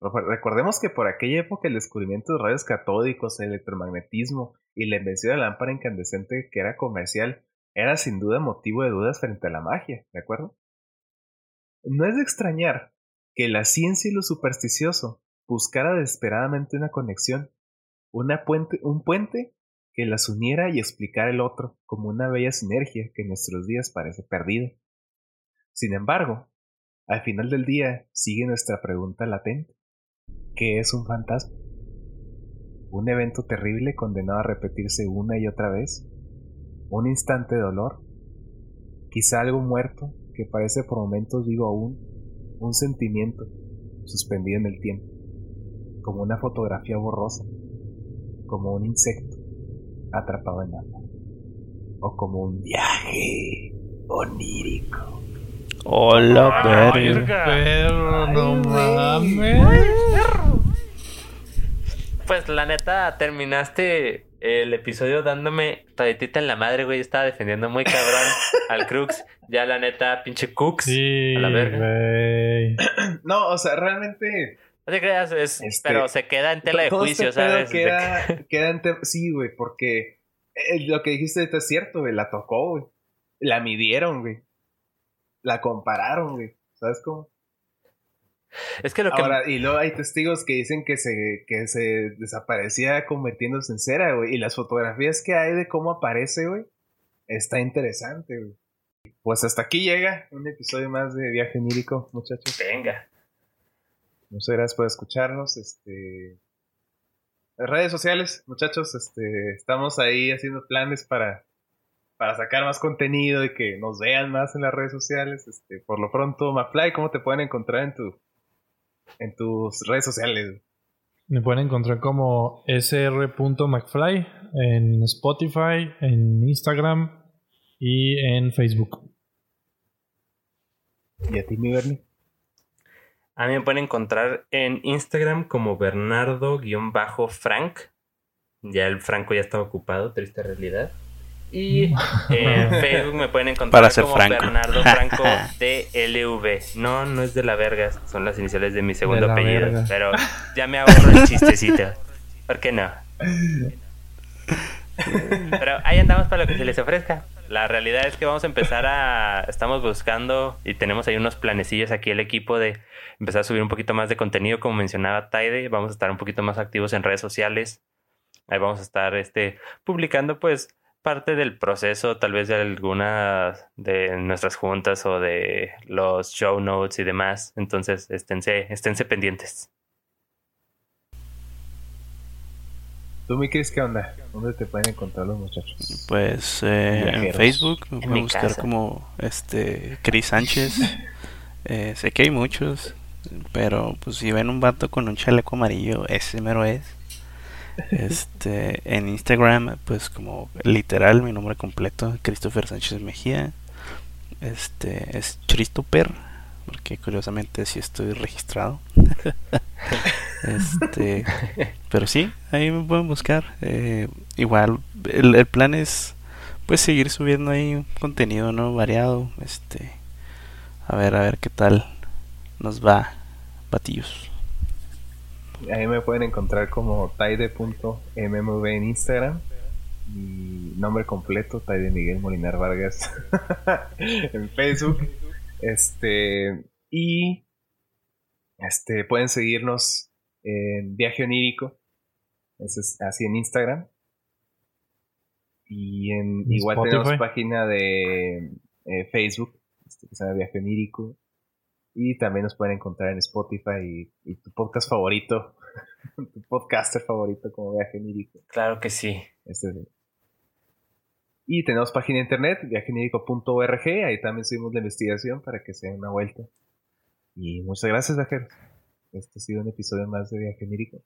Speaker 2: Recordemos que por aquella época el descubrimiento de rayos catódicos, el electromagnetismo y la invención de la lámpara incandescente que era comercial era sin duda motivo de dudas frente a la magia, ¿de acuerdo? No es de extrañar que la ciencia y lo supersticioso buscara desesperadamente una conexión una puente, un puente que las uniera y explicara el otro como una bella sinergia que en nuestros días parece perdida. Sin embargo, al final del día sigue nuestra pregunta latente. ¿Qué es un fantasma? ¿Un evento terrible condenado a repetirse una y otra vez? ¿Un instante de dolor? ¿Quizá algo muerto que parece por momentos vivo aún? ¿Un sentimiento suspendido en el tiempo? Como una fotografía borrosa como un insecto atrapado en agua, o como un viaje onírico.
Speaker 4: Hola,
Speaker 5: Ay,
Speaker 4: verga.
Speaker 3: Perro, no mames.
Speaker 5: Pues la neta, terminaste el episodio dándome toditita en la madre, güey. Estaba defendiendo muy cabrón al Crux. Ya la neta, pinche Cooks.
Speaker 3: Sí,
Speaker 5: A la verga.
Speaker 2: No, o sea, realmente.
Speaker 5: No te creas, es-
Speaker 2: Este,
Speaker 5: pero se queda en tela de juicio,
Speaker 2: este
Speaker 5: ¿sabes?
Speaker 2: Queda,
Speaker 5: que-
Speaker 2: queda en te- Sí, güey, porque eh, lo que dijiste ahorita es cierto, güey. La tocó, güey. La midieron, güey. La compararon, güey. ¿Sabes cómo?
Speaker 5: Es que lo que...
Speaker 2: Ahora, y luego hay testigos que dicen que se, que se desaparecía convirtiéndose en cera, güey. Y las fotografías que hay de cómo aparece, güey, está interesante, güey. Pues hasta aquí llega un episodio más de Viaje Nírico, muchachos.
Speaker 5: Venga.
Speaker 2: Muchas gracias por escucharnos. Este. Las redes sociales, muchachos, este, estamos ahí haciendo planes para, para sacar más contenido y que nos vean más en las redes sociales. Este, por lo pronto, McFly, ¿cómo te pueden encontrar en tu en tus redes sociales?
Speaker 3: Me pueden encontrar como sr.mcfly en Spotify, en Instagram y en Facebook.
Speaker 2: ¿Y a ti, mi Bernie?
Speaker 5: A mí me pueden encontrar en Instagram como Bernardo-Frank. Ya el Franco ya estaba ocupado, triste realidad. Y en Facebook me pueden encontrar
Speaker 4: Para ser
Speaker 5: como
Speaker 4: Franco.
Speaker 5: Bernardo Franco DLV. No, no es de la verga, son las iniciales de mi segundo apellido.
Speaker 3: verga.
Speaker 5: Pero ya me ahorro el chistecito. ¿Por qué no? Pero ahí andamos para lo que se les ofrezca. La realidad es que vamos a empezar a... Estamos buscando y tenemos ahí unos planecillos aquí el equipo de empezar a subir un poquito más de contenido, como mencionaba Taide. Vamos a estar un poquito más activos en redes sociales. Ahí vamos a estar este, publicando pues parte del proceso, tal vez de algunas de nuestras juntas o de los show notes y demás. Entonces, esténse, esténse pendientes.
Speaker 2: ¿Tú, mi Cris, qué onda? ¿Dónde te pueden encontrar los muchachos?
Speaker 4: Pues eh, en. Facebook me
Speaker 5: En
Speaker 4: pueden buscar
Speaker 5: casa.
Speaker 4: como este Chris Sánchez. Eh, sé que hay muchos, pero pues si ven un vato con un chaleco amarillo, ese mero es. Este, en Instagram, pues como literal mi nombre completo, Christopher Sánchez Mejía. Este es Christopher, porque curiosamente sí estoy registrado. este, pero sí, ahí me pueden buscar. Eh, igual, el, el plan es pues seguir subiendo ahí contenido no variado. Este, a ver, a ver qué tal nos va, batillos.
Speaker 2: Ahí me pueden encontrar como taide.mmv en Instagram. Mi nombre completo, Taide Miguel Molinar Vargas en Facebook. Este, y este, pueden seguirnos en Viaje Onírico. Ese es así en Instagram. Y en,
Speaker 3: ¿En
Speaker 2: igual
Speaker 3: Spotify?
Speaker 2: tenemos página de eh, Facebook, este, que se llama Viaje Onírico. Y también nos pueden encontrar en Spotify y, y tu podcast favorito, tu podcaster favorito como Viaje Onírico.
Speaker 5: Claro que sí.
Speaker 2: Este es el- Y tenemos página de internet, viajenírico.org, ahí también subimos la investigación para que se den una vuelta. Y muchas gracias, viajeros. Este ha sido un episodio más de Viaje Nírico.